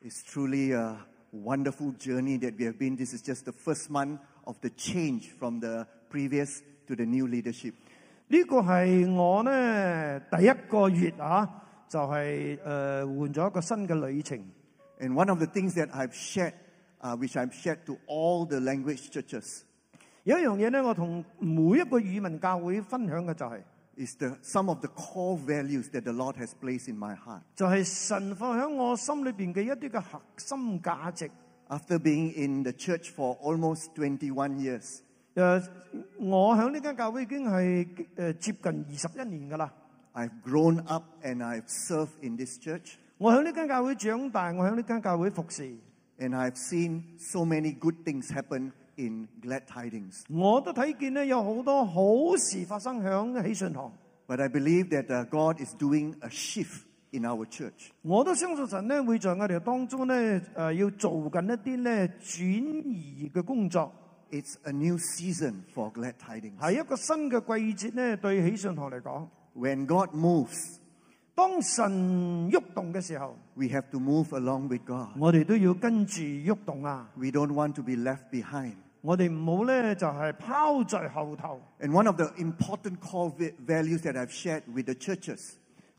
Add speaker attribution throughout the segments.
Speaker 1: It's truly a wonderful journey that we have been. This is just the first month of the change from the previous to the new leadership.
Speaker 2: 呢个系我呢第一个月啊，就系、诶、换咗一个新嘅旅程。
Speaker 1: And one of the things that I've shared, uh, which I've shared to all the language churches,
Speaker 2: 有一样嘢咧，我同每一个语文教会分享嘅就系、
Speaker 1: is the some of the core values that the Lord has placed in my heart.
Speaker 2: 就系、神放喺我心里边嘅一啲嘅核心价值。
Speaker 1: After being in the church for almost 21 years,
Speaker 2: 诶、我喺呢间教会已经系诶接近二十一年噶啦。
Speaker 1: I've grown up and I've served in this church,
Speaker 2: 我喺呢间教会长大，我喺呢间教会服侍，
Speaker 1: and I've seen so many good things happen in Glad Tidings.
Speaker 2: 我都睇見咧有好多好事發生響喜信堂。
Speaker 1: But I believe that uh, God is doing a shift in our church.
Speaker 2: 我都相信神咧會在我哋當中咧誒、要做緊一啲咧轉移嘅工作，
Speaker 1: It's a new season for Glad Tidings.
Speaker 2: 係一個新嘅季節咧對喜信堂嚟講。
Speaker 1: When God moves,
Speaker 2: 當神喐動嘅時候，
Speaker 1: we have to move along with God.
Speaker 2: 我哋都要跟住喐動啊！
Speaker 1: We don't want to be left behind.
Speaker 2: 我哋唔好咧就係、拋在後頭。
Speaker 1: And one of the important core va- values that I've shared with the churches,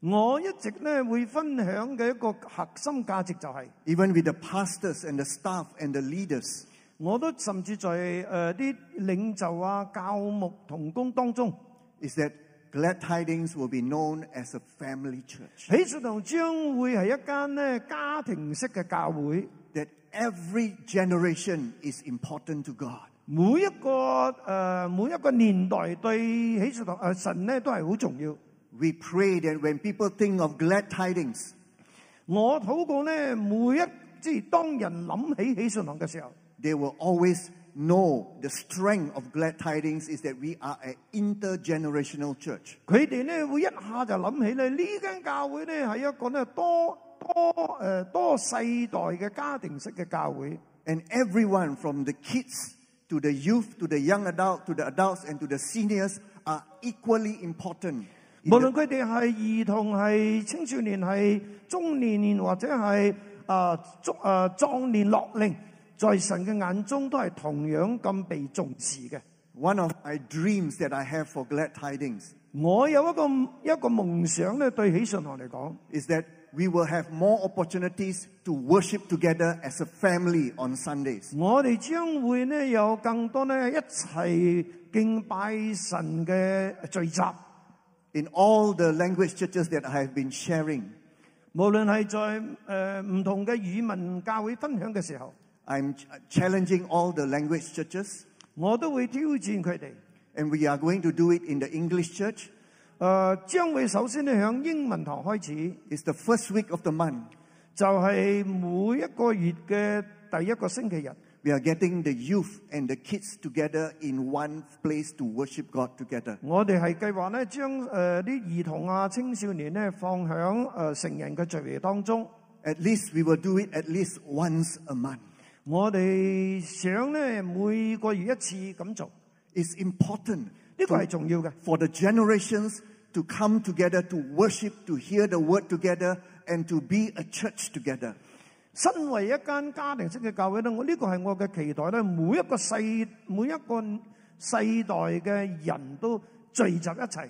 Speaker 2: 我一直咧會分享嘅一個核心價值就係、
Speaker 1: even with the pastors and the staff and the leaders,
Speaker 2: 我都甚至在誒啲、領袖啊、教牧同工當中，
Speaker 1: is that Glad Tidings will be known as a family church.
Speaker 2: 喜信堂将会系一间咧家庭式嘅教会。
Speaker 1: That every generation is important to God.
Speaker 2: 每一个诶、呃每一个年代对喜信堂诶神咧都系好重要。
Speaker 1: We pray that when people think of Glad Tidings,
Speaker 2: 我祷告咧，每一即系当人谂起喜信堂嘅时候，
Speaker 1: they will always know the strength of Glad Tidings is that we are an intergenerational church.
Speaker 2: 佢哋咧会一下就谂起咧呢间教会咧系一个咧多多诶、呃多世代嘅家庭式嘅教会。
Speaker 1: And everyone from the kids to the youth to the young adult to the adults and to the seniors are equally important. in
Speaker 2: 无
Speaker 1: the-
Speaker 2: 论佢哋系儿童、系青少年、系中年或者系啊中啊壮年落龄， 在神嘅眼中都係同樣咁被重視嘅。
Speaker 1: One of my dreams that I have for Glad Tidings
Speaker 2: 我有一個一個夢想咧，對喜信堂嚟講，
Speaker 1: is that we will have more opportunities to worship together as a family on Sundays.
Speaker 2: 我哋將會咧有更多咧一齊敬拜神嘅聚集。
Speaker 1: In all the language churches that I have been sharing,
Speaker 2: 無論係在誒唔、同嘅語文教會分享嘅時候，
Speaker 1: I'm ch- challenging all the language churches,
Speaker 2: 我都会挑战佢哋。
Speaker 1: and we are going to do it in the English church.
Speaker 2: 诶、将会首先咧响英文堂开始，
Speaker 1: It's the first week of the month.
Speaker 2: 就系、每一个月嘅第一个星期日，
Speaker 1: We are getting the youth and the kids together in one place to worship God together.
Speaker 2: 我哋系计划咧将诶啲儿童啊、青少年咧放响诶、成人嘅聚会当中。
Speaker 1: At least we will do it at least once a month.
Speaker 2: 我哋想咧每个月一次咁做，
Speaker 1: It's important
Speaker 2: 呢个系重要嘅。
Speaker 1: for the generations to come together to worship, to hear the word together, and to be a church together.
Speaker 2: 身为一间家庭式嘅教会咧，我呢个系我嘅期待咧，每一个世每一个世代嘅人都聚集一齐。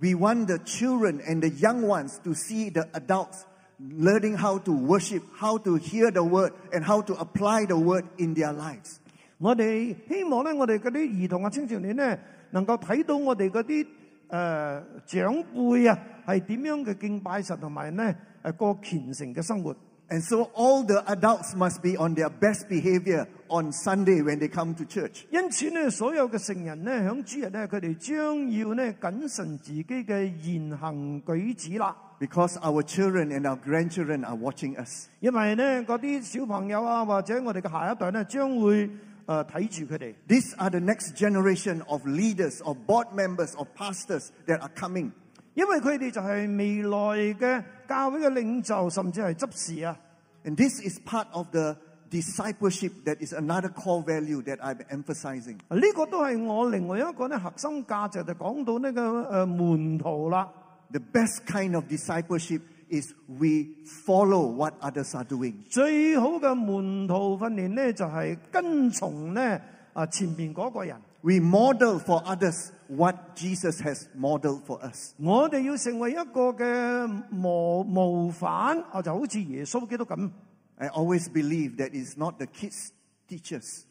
Speaker 1: We want the children and the young ones to see the adults learning how to worship, how to hear the word, and how to apply the word in their lives.
Speaker 2: 我哋希望咧，我哋嗰啲儿童啊、青少年咧，能够睇到我哋嗰啲诶长辈啊，系点样嘅敬拜神，同埋咧诶过虔诚嘅生活。
Speaker 1: And so all the adults must be on their best behavior on Sunday when they come to church.
Speaker 2: 因此咧，所有嘅成人咧，响主日咧，佢哋将要咧谨慎自己嘅言行举止啦。
Speaker 1: Because our children and our grandchildren are watching us.
Speaker 2: 因为咧嗰啲小朋友啊，或者我哋嘅下一代咧，将会诶睇住佢哋。
Speaker 1: These are the next generation of leaders, of board members, of pastors that are coming.
Speaker 2: 因为佢哋就系未来嘅教会嘅领袖，甚至系执事啊。
Speaker 1: And this is part of the discipleship that is another core value that I'm emphasizing.
Speaker 2: 呢个都系我另外一个咧核心价值，就讲到呢个诶门徒啦。
Speaker 1: The best kind of discipleship is we follow what others are doing.
Speaker 2: 最好嘅门徒训练咧，就系跟从咧啊前边嗰个人。
Speaker 1: We model for others what Jesus has modeled for us.
Speaker 2: 我哋要成为一个嘅模模范，啊就好似耶稣基督咁。
Speaker 1: I always believe that it's not the kids teachers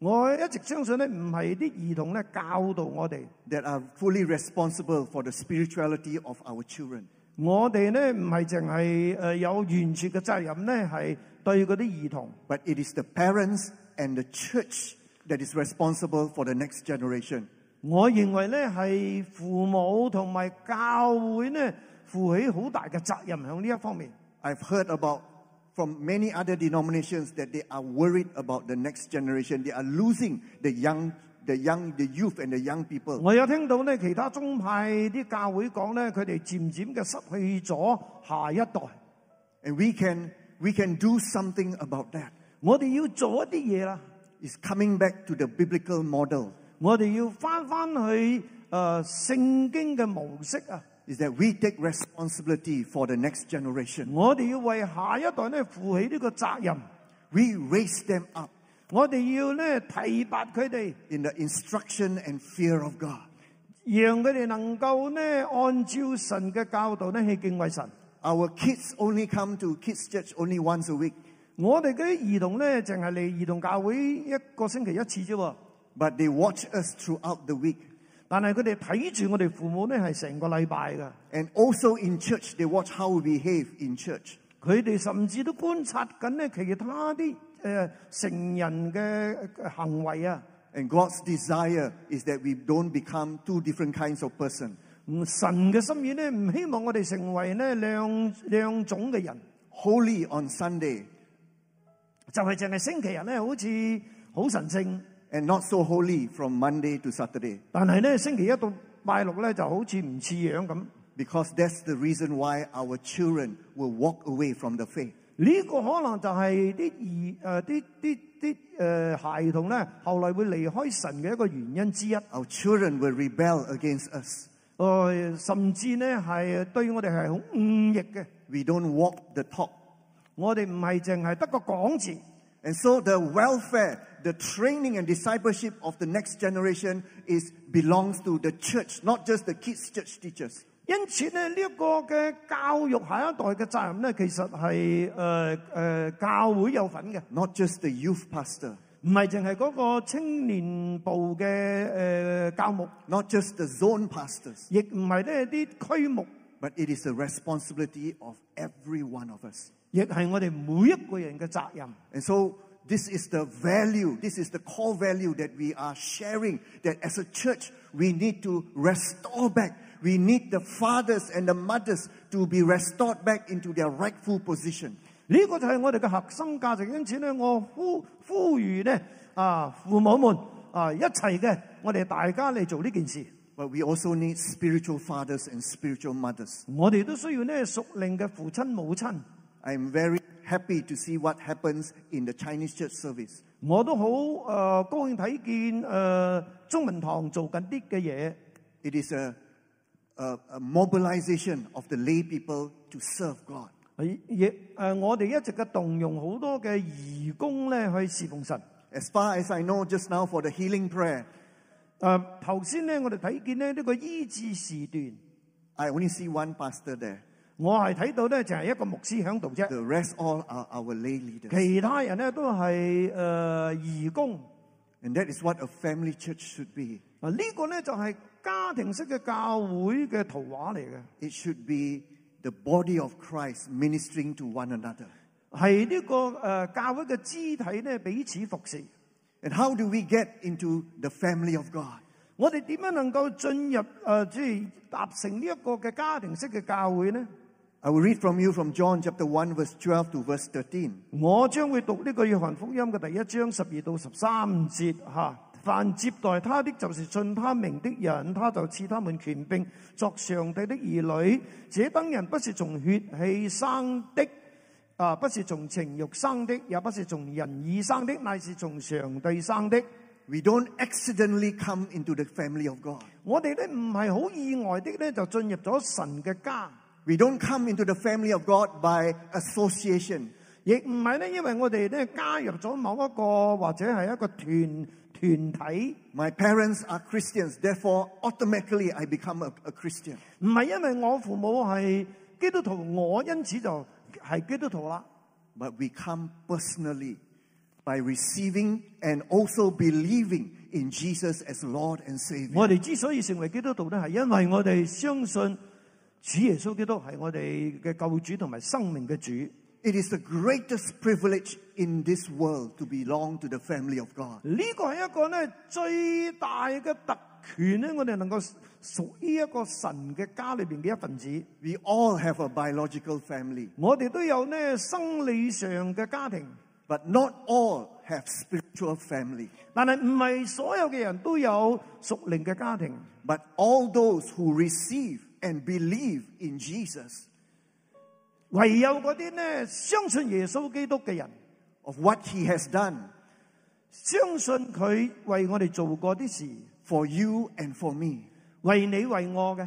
Speaker 2: 我一直相信咧，唔係啲兒童咧教導我哋，
Speaker 1: that are fully responsible for the spirituality of our children.
Speaker 2: 我哋咧唔係淨係誒有完全嘅責任咧，係對嗰啲兒童。
Speaker 1: But it is the parents and the church that is responsible for the next generation.
Speaker 2: 我認為咧係父母同埋教會咧負起好大嘅責任喺呢一方面。
Speaker 1: I've heard about from many other denominations that they are worried about the next generation. They are losing the young, the young, the youth and the young people.
Speaker 2: 我有听到咧其他宗派啲教会讲咧，佢哋渐渐嘅失去咗下一代。
Speaker 1: And we can, we can do something about that.
Speaker 2: 我哋要做一啲嘢啦，
Speaker 1: It's coming back to the biblical model.
Speaker 2: 我哋要翻翻去诶、呃、圣经嘅模式啊！
Speaker 1: Is that we take responsibility for the next generation.
Speaker 2: 我哋要为下一代咧负起呢个责任，
Speaker 1: We raise them up
Speaker 2: 我哋要咧提拔佢哋，
Speaker 1: in the instruction and fear of God.
Speaker 2: 让佢哋能够咧按照神嘅教导咧去敬畏神。
Speaker 1: Our kids only come to kids church only once a week,
Speaker 2: 我哋嗰啲儿童咧，净系嚟儿童教会一个星期一次啫喎，
Speaker 1: but they watch us throughout the week.
Speaker 2: 但係佢哋睇住我哋父母咧係成個禮拜噶，
Speaker 1: And also in church, they watch how we behave in church.
Speaker 2: 佢哋甚至都觀察緊咧其他啲誒、呃成人嘅行為啊。
Speaker 1: And God's desire is that we don't become two different kinds of person.
Speaker 2: 嗯神嘅心意咧，唔希望我哋成為咧兩兩種嘅人，
Speaker 1: Holy on Sunday
Speaker 2: 就係淨係星期日咧，好似好神聖，
Speaker 1: and not so holy from Monday to Saturday.
Speaker 2: 但系咧星期一到拜六咧就好似唔似样咁。
Speaker 1: Because that's the reason why our children will walk away from the faith.
Speaker 2: 呢个可能就系啲儿诶啲啲啲诶孩童咧，后来会离开神嘅一个原因之一。诶、
Speaker 1: Our children will rebel against us.
Speaker 2: 甚至咧系对我哋系好忤逆嘅。
Speaker 1: We don't walk the talk.
Speaker 2: 我哋唔系净系得个讲字，
Speaker 1: And so the welfare, the training and discipleship of the next generation is belongs to the church, not just the kids church teachers.
Speaker 2: 因此咧呢一、个嘅教育下一代嘅责任咧，其实系诶诶教会有份嘅，
Speaker 1: not just the youth pastor,
Speaker 2: 唔系净系嗰个青年部嘅诶、呃教牧，
Speaker 1: not just the zone pastors,
Speaker 2: 亦唔系咧啲区牧，
Speaker 1: but it is the responsibility of every one of us.
Speaker 2: 亦系我哋每一个人嘅责任。
Speaker 1: And so this is the value, this is the core value that we are sharing that as a church we need to restore back. We need the fathers and the mothers to be restored back into their rightful position.
Speaker 2: 呢个就系我哋嘅核心价值，因此咧，我呼呼吁咧啊，父母们啊，一齐嘅，我哋大家嚟做呢件事。
Speaker 1: But we also need spiritual fathers and spiritual mothers.
Speaker 2: 我哋都需要咧属灵嘅父亲母亲。
Speaker 1: I'm very happy to see what happens in the Chinese church service.
Speaker 2: 我都好诶、呃高兴睇见诶、呃中文堂做紧啲嘅嘢，
Speaker 1: It is a, a, a mobilization of the lay people to serve God.
Speaker 2: 亦诶、呃我哋一直嘅动用好多嘅义工咧去侍奉神。
Speaker 1: As far as I know, just now for the healing prayer,
Speaker 2: 诶头先咧，我哋睇见咧呢个医治时段，
Speaker 1: I only see one pastor there.
Speaker 2: 我係睇到咧就係一個牧師喺度啫，
Speaker 1: The rest all are our lay leaders.
Speaker 2: 其他人咧都係誒、呃、義工。
Speaker 1: And that is what a family church should be.
Speaker 2: 啊，呢個咧就係家庭式嘅教會嘅圖畫嚟嘅，
Speaker 1: It should be the body of Christ ministering to one another.
Speaker 2: 係呢、個誒、呃教會嘅肢體咧彼此服侍。
Speaker 1: And how do we get into the family of God?
Speaker 2: 我哋點樣能夠進入誒即係達成呢一個嘅家庭式嘅教會呢？
Speaker 1: I will read from you from John chapter 1, verse 12 to verse 13.
Speaker 2: 我将会读呢个约翰福音嘅第一章十二到十三节吓。凡接待他的，就是信他名的人，他就赐他们权柄作上帝的儿女。这等人不是从血气生的，啊，不是从情欲生的，也不是从人意生的，乃是从上帝生的。
Speaker 1: We don't accidentally come into the family of God.
Speaker 2: 我哋咧唔系好意外的咧，就进入咗神嘅家。
Speaker 1: We don't come into the family of God by association.
Speaker 2: 亦唔系咧，因为我哋咧加入咗某一个或者系一个团团体，
Speaker 1: My parents are Christians, therefore, automatically I become a, a Christian.
Speaker 2: 唔系因为我父母系基督徒，我因此就系基督徒啦。
Speaker 1: But we come personally by receiving and also believing in Jesus as Lord and Savior.
Speaker 2: 我哋之所以成为基督徒咧，系因为我哋相信 主耶稣基督系我哋嘅救主同埋生命嘅主。
Speaker 1: It is the greatest privilege in this world to belong to the family of God.
Speaker 2: 呢个系一个咧最大嘅特权咧，我哋能够属于一个神嘅家里边嘅一份子。
Speaker 1: We all have a biological family,
Speaker 2: 我哋都有咧生理上嘅家庭，
Speaker 1: but not all have spiritual family.
Speaker 2: 但系唔系所有嘅人都有属灵嘅家庭。
Speaker 1: But all those who receive and believe in Jesus,
Speaker 2: 唯有嗰啲咧相信耶稣基督嘅人，
Speaker 1: of what he has done
Speaker 2: 相信佢为我哋做过啲事，
Speaker 1: for you and for me,
Speaker 2: 为你为我嘅。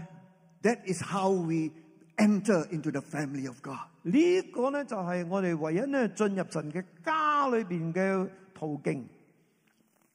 Speaker 1: that is how we enter into the family of God.
Speaker 2: 呢个咧就系我哋唯一咧进入神嘅家里边嘅途径。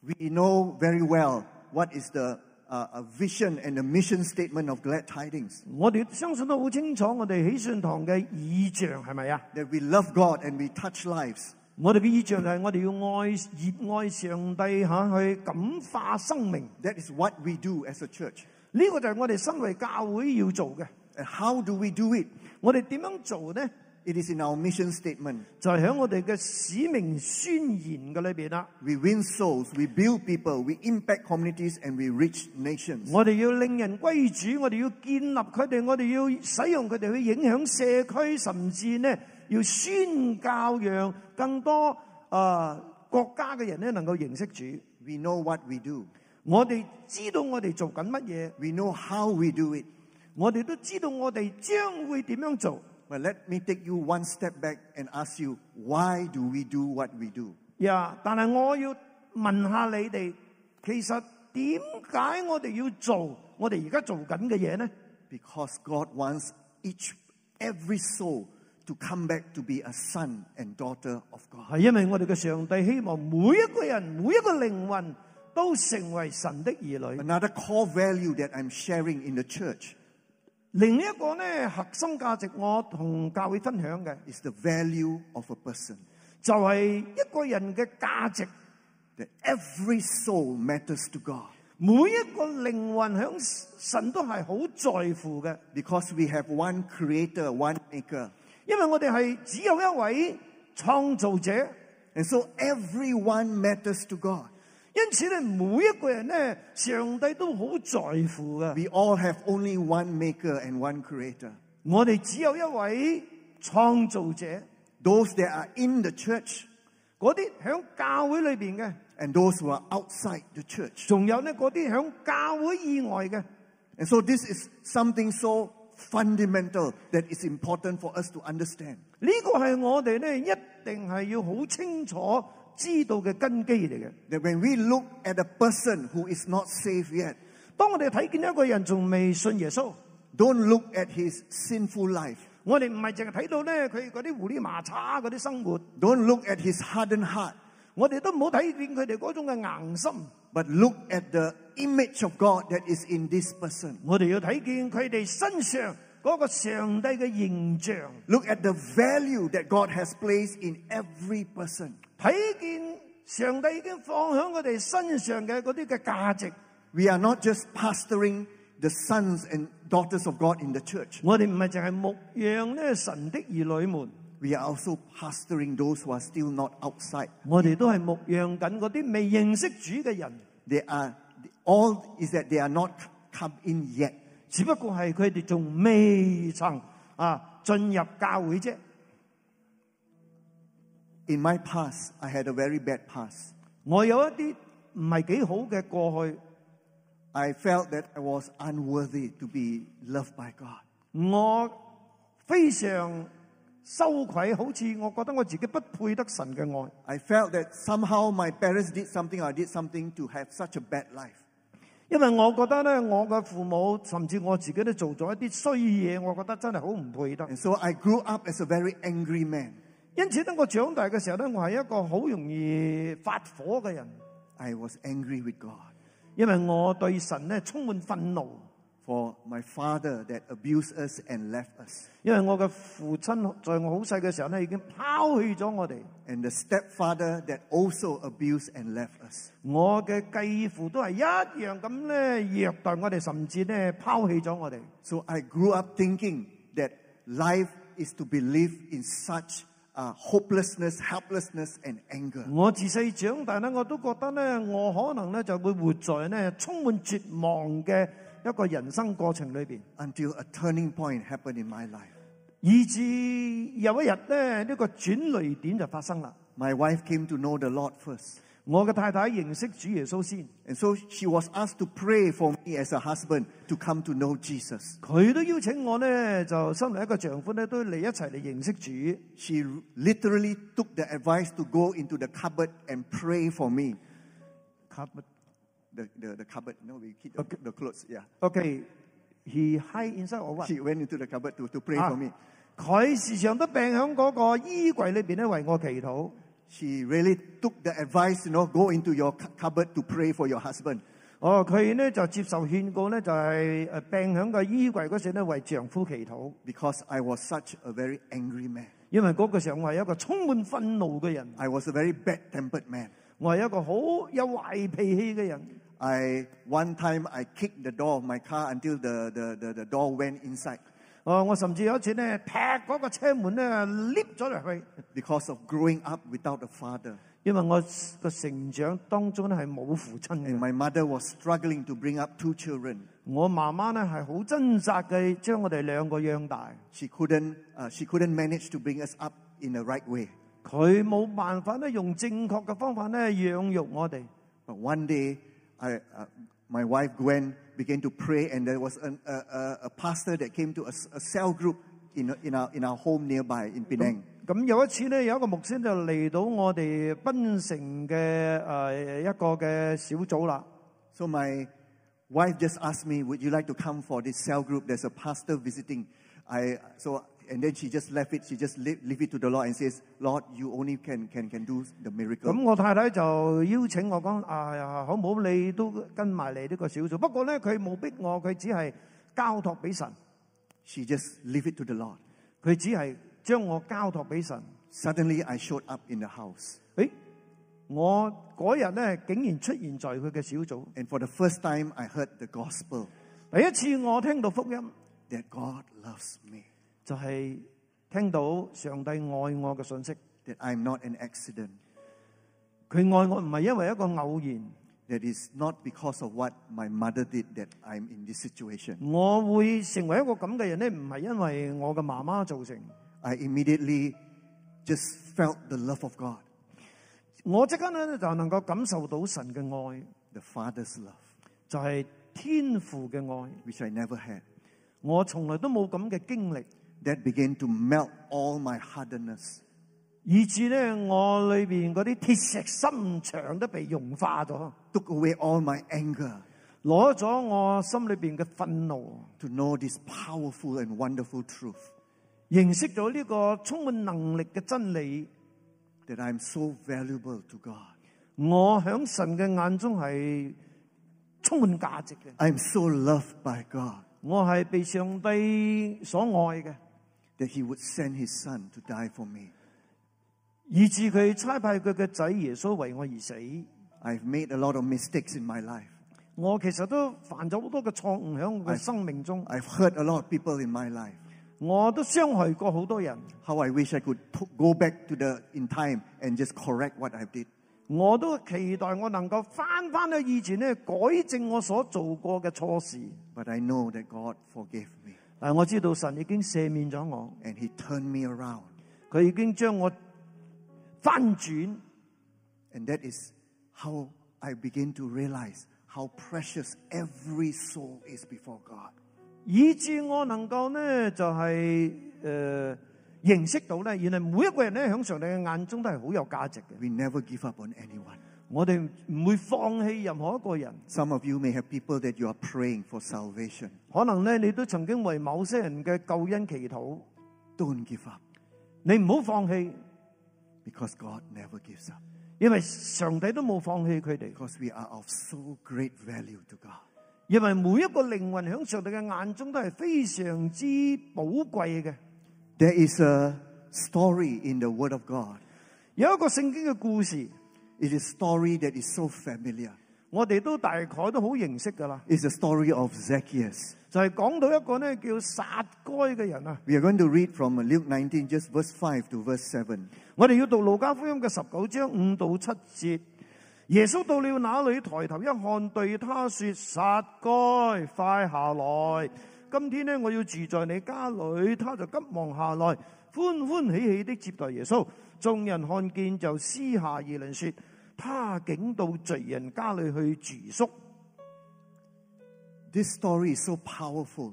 Speaker 1: We know very well what is the uh, uh, vision and the mission statement of Glad Tidings
Speaker 2: 我哋相信都好清楚，我哋喜信堂嘅意象系咪啊？
Speaker 1: that we love God and we touch lives.
Speaker 2: 我哋嘅意象就系我哋要爱热爱上帝吓，去感化生命。
Speaker 1: That is what we do as a church.
Speaker 2: 呢、个就系我哋身为教会要做嘅。
Speaker 1: And how do we do it?
Speaker 2: 我哋点样做呢？
Speaker 1: It is in our mission statement.
Speaker 2: 就系喺我哋嘅使命宣言嘅里边啦。
Speaker 1: We win souls, we build people, we impact communities, and we reach nations.
Speaker 2: 我哋要令人归主，我哋要建立佢哋，我哋要使用佢哋去影响社区，甚至呢要宣教，让更多啊、呃、国家嘅人咧能够认识主。
Speaker 1: We know what we do.
Speaker 2: 我哋知道我哋做紧乜嘢，
Speaker 1: We know how we do it.
Speaker 2: 我哋都知道我哋将会点样做。
Speaker 1: But let me take you one step back and ask you, why do we do what we do?
Speaker 2: 呀但系我要问下你哋，其实点解我哋要做我哋而家做紧嘅嘢呢？
Speaker 1: Because God wants each, every soul to come back to be a son and daughter of God.
Speaker 2: 系因为我哋嘅上帝希望每一个人、每一个灵魂都成为神的儿女。
Speaker 1: Another core value that I'm sharing in the church
Speaker 2: 另一个咧核心价值，我同教会分享嘅
Speaker 1: is the value of a person.
Speaker 2: 就系一个人嘅价值。
Speaker 1: That every soul matters to God
Speaker 2: 每一个灵魂响神都系好在乎嘅，
Speaker 1: because we have one creator, one maker.
Speaker 2: 因为我哋系只有一位创造者，
Speaker 1: And so everyone matters to God.
Speaker 2: 因此咧每一個人咧，上帝都好在乎嘅。
Speaker 1: We all have only one maker and one creator.
Speaker 2: 我哋只有一位創造者，
Speaker 1: Those that are in the church
Speaker 2: 嗰啲響教會裏邊嘅，
Speaker 1: and those who are outside the church.
Speaker 2: 仲有呢嗰啲響教會以外嘅。
Speaker 1: And so this is something so fundamental that is important for us to understand.
Speaker 2: 呢個係我哋咧一定係要好清楚 知道嘅根基嚟嘅。
Speaker 1: That when we look at a person who is not saved yet,
Speaker 2: 当我哋睇见一个人仲未信耶稣，
Speaker 1: don't look at his sinful life.
Speaker 2: 我哋唔系净系睇到咧佢嗰啲胡里麻叉嗰啲生活，
Speaker 1: Don't look at his hardened heart,
Speaker 2: 我哋都唔好睇见佢哋嗰种嘅硬心，
Speaker 1: but look at the image of God that is in this person.
Speaker 2: 我哋要睇见佢哋身上嗰个上帝嘅形象，
Speaker 1: Look at the value that God has placed in every person.
Speaker 2: 睇見上帝已經放喺佢哋身上嘅嗰啲嘅價值。
Speaker 1: We are not just pastoring the sons and daughters of God in the church.
Speaker 2: 我哋唔係淨係牧養咧神的兒女們，
Speaker 1: We are also pastoring those who are still not outside.
Speaker 2: 我哋都係牧養緊嗰啲未認識主嘅人，
Speaker 1: They are all is that they are not come in yet.
Speaker 2: 只不過係佢哋仲未曾啊進入教會啫。
Speaker 1: In my past, I had a very bad past.
Speaker 2: 我有一啲唔系几好嘅过去，
Speaker 1: I felt that I was unworthy to be loved by God.
Speaker 2: 我非常羞愧，好似我觉得我自己不配得神嘅爱。
Speaker 1: I felt that somehow my parents did something or I did something to have such a bad life.
Speaker 2: 因为我觉得咧，我嘅父母甚至我自己都做咗一啲衰嘢，我觉得真系好唔配得。
Speaker 1: And so I grew up as a very angry man.
Speaker 2: 因此，當我長大嘅時候咧，我係一個好容易發火嘅人，
Speaker 1: I was angry with God
Speaker 2: 因為我對神咧充滿憤怒，
Speaker 1: for my father that abused us and left us,
Speaker 2: 因為我嘅父親在我好細嘅時候咧已經拋棄咗我哋，
Speaker 1: and the stepfather that also abused and left us.
Speaker 2: 我嘅繼父都係一樣咁咧虐待我哋，甚至咧拋棄咗我哋。
Speaker 1: So I grew up thinking that life is to be lived in such uh, hopelessness, helplessness, and anger.
Speaker 2: 我自细长大咧，我都觉得咧，我可能咧就会活在咧充满绝望嘅一个人生过程里边，
Speaker 1: Until a turning point happened in my life.
Speaker 2: 以至有一日咧呢个转捩点就发生啦。
Speaker 1: My wife came to know the Lord first.
Speaker 2: 我嘅太太认识主耶稣先，
Speaker 1: And so she was asked to pray for me as a husband to come to know Jesus.
Speaker 2: 佢都邀请我咧就身为一个丈夫咧都嚟一齐嚟认识主。
Speaker 1: She literally took the advice to go into the cupboard and pray for me. The, the, the cupboard, you know, we keep the, the clothes, yeah.
Speaker 2: OK，he hide inside or what？
Speaker 1: She went into the cupboard to, to pray
Speaker 2: 啊
Speaker 1: for me.
Speaker 2: 佢时常都病喺嗰个衣柜里边咧为我祈祷。
Speaker 1: She really took the advice, you know, go into your cu- cupboard to pray for your husband.
Speaker 2: 哦，佢咧就接受劝告咧，就系诶病喺个衣柜嗰时咧为丈夫祈祷，
Speaker 1: Because I was such a very angry man.
Speaker 2: 因为嗰个时候我系一个充满愤怒嘅人，
Speaker 1: I was a very bad-tempered man.
Speaker 2: 我系一个好有坏脾气嘅人。
Speaker 1: I one time I kicked the door of my car until the, the, the, the door went inside
Speaker 2: 哦，我甚至有一次咧踢嗰個車門咧 lift 咗入去，
Speaker 1: because of growing up without a father.
Speaker 2: 因為我個成長當中咧係冇父親
Speaker 1: And
Speaker 2: 嘅。
Speaker 1: my mother was struggling to bring up two children.
Speaker 2: 我媽媽咧係好掙扎嘅，將我哋兩個養大。
Speaker 1: She couldn't, uh, she couldn't manage to bring us up in the right way.
Speaker 2: 佢冇辦法咧用正確嘅方法咧養育我哋。
Speaker 1: But one day, I, uh, my wife Gwen began to pray, and there was an, a, a, a pastor that came to a, s- a cell group in, in, our, in our home nearby in Penang.
Speaker 2: 咁有一次咧，有一个牧师就嚟到我哋槟城嘅诶、呃一个嘅小组啦。
Speaker 1: So my wife just asked me, "Would you like to come for this cell group? There's a pastor visiting." I so and then she just left it. She just leave, leave it to the Lord and says, "Lord, you only can can can do the miracle."
Speaker 2: 咁我太太就邀请我讲：啊，好唔好你都跟埋嚟呢个小组？不过咧，佢冇逼我，佢只系交托俾神，
Speaker 1: She just leave it to the Lord.
Speaker 2: 佢只系将我交托俾神。
Speaker 1: Suddenly, I showed up in the house,
Speaker 2: 诶，我嗰日咧竟然出现在佢嘅小组。
Speaker 1: and for the first time, I heard the gospel
Speaker 2: 第一次我听到福音，
Speaker 1: that God loves me,
Speaker 2: 就係、聽到上帝愛我嘅信息。
Speaker 1: that I'm not an accident,
Speaker 2: 佢愛我唔係因為一個偶然，
Speaker 1: that is not because of what my mother did that I'm in this situation.
Speaker 2: 我會成為一個咁嘅人咧，唔係因為我嘅媽媽造成。
Speaker 1: I immediately just felt the love of God,
Speaker 2: 我即刻咧就能夠感受到神嘅愛，
Speaker 1: the Father's love,
Speaker 2: 就係、天父嘅愛。
Speaker 1: which I never had.
Speaker 2: 我從來都冇咁嘅經歷，
Speaker 1: that began to melt all my hardness.
Speaker 2: 以致咧我里边嗰啲铁石心肠都被融化咗，
Speaker 1: Took away all my anger
Speaker 2: 攞咗我心里边嘅愤怒，
Speaker 1: to know this powerful and wonderful truth
Speaker 2: 认识咗呢个充满能力嘅真理。
Speaker 1: that I'm so valuable to God.
Speaker 2: 我喺神嘅眼中系充满价值嘅，
Speaker 1: I'm so loved by God
Speaker 2: 我系被上帝所爱嘅，
Speaker 1: that He would send His Son to die for me.
Speaker 2: 以致佢差派佢嘅仔耶稣为我而死。
Speaker 1: I've made a lot of mistakes in my life.
Speaker 2: 我其实都犯咗好多嘅错误喺我嘅生命中，
Speaker 1: I've hurt a lot of people in my life.
Speaker 2: 我都伤害过好多人。
Speaker 1: How I wish I could p- go back to the in time and just correct what I did.
Speaker 2: 我都期待我能够翻翻去以前咧，改正我所做过嘅错事。
Speaker 1: But I know that God forgave me
Speaker 2: 但我知道神已經赦免咗我，
Speaker 1: and He turned me around.
Speaker 2: 佢已經將我翻轉。
Speaker 1: And that is how I begin to realize how precious every soul is before God.
Speaker 2: 以致我能夠咧就係、呃認識到咧，原來每一個人咧喺上帝嘅眼中都係好有價值嘅。
Speaker 1: We never give up on anyone.
Speaker 2: 我哋唔會放棄任何一個人。
Speaker 1: Some of you may have people that you are praying for salvation.
Speaker 2: 可能咧，你都曾經為某些人嘅救恩祈禱，
Speaker 1: Don't give up
Speaker 2: 你唔好放棄，
Speaker 1: because God never gives up.
Speaker 2: 因為上帝都冇放棄佢哋。
Speaker 1: Because we are of so great value to God.
Speaker 2: 因為每一個靈魂喺上帝嘅眼中都係非常之寶貴嘅。
Speaker 1: There is a story in the Word of God.
Speaker 2: 有一個聖經嘅故事，
Speaker 1: It is a story that is so familiar.
Speaker 2: 我哋都大概都好認識噶啦，
Speaker 1: It's the story of Zacchaeus.
Speaker 2: 就係講到一個咧叫撒該嘅人啊。
Speaker 1: We are going to read from Luke 19, just verse 5 to verse 7.
Speaker 2: 我哋要讀路加福音嘅十九章五到七節。耶穌到了那裏，抬頭一看，對他說：撒該，快下來！今天呢，我要住在你家裏。他就急忙下來，歡歡喜喜的接待耶穌。眾人看見就私下議論說： 他竟到罪人家裏去住宿。
Speaker 1: This story is so powerful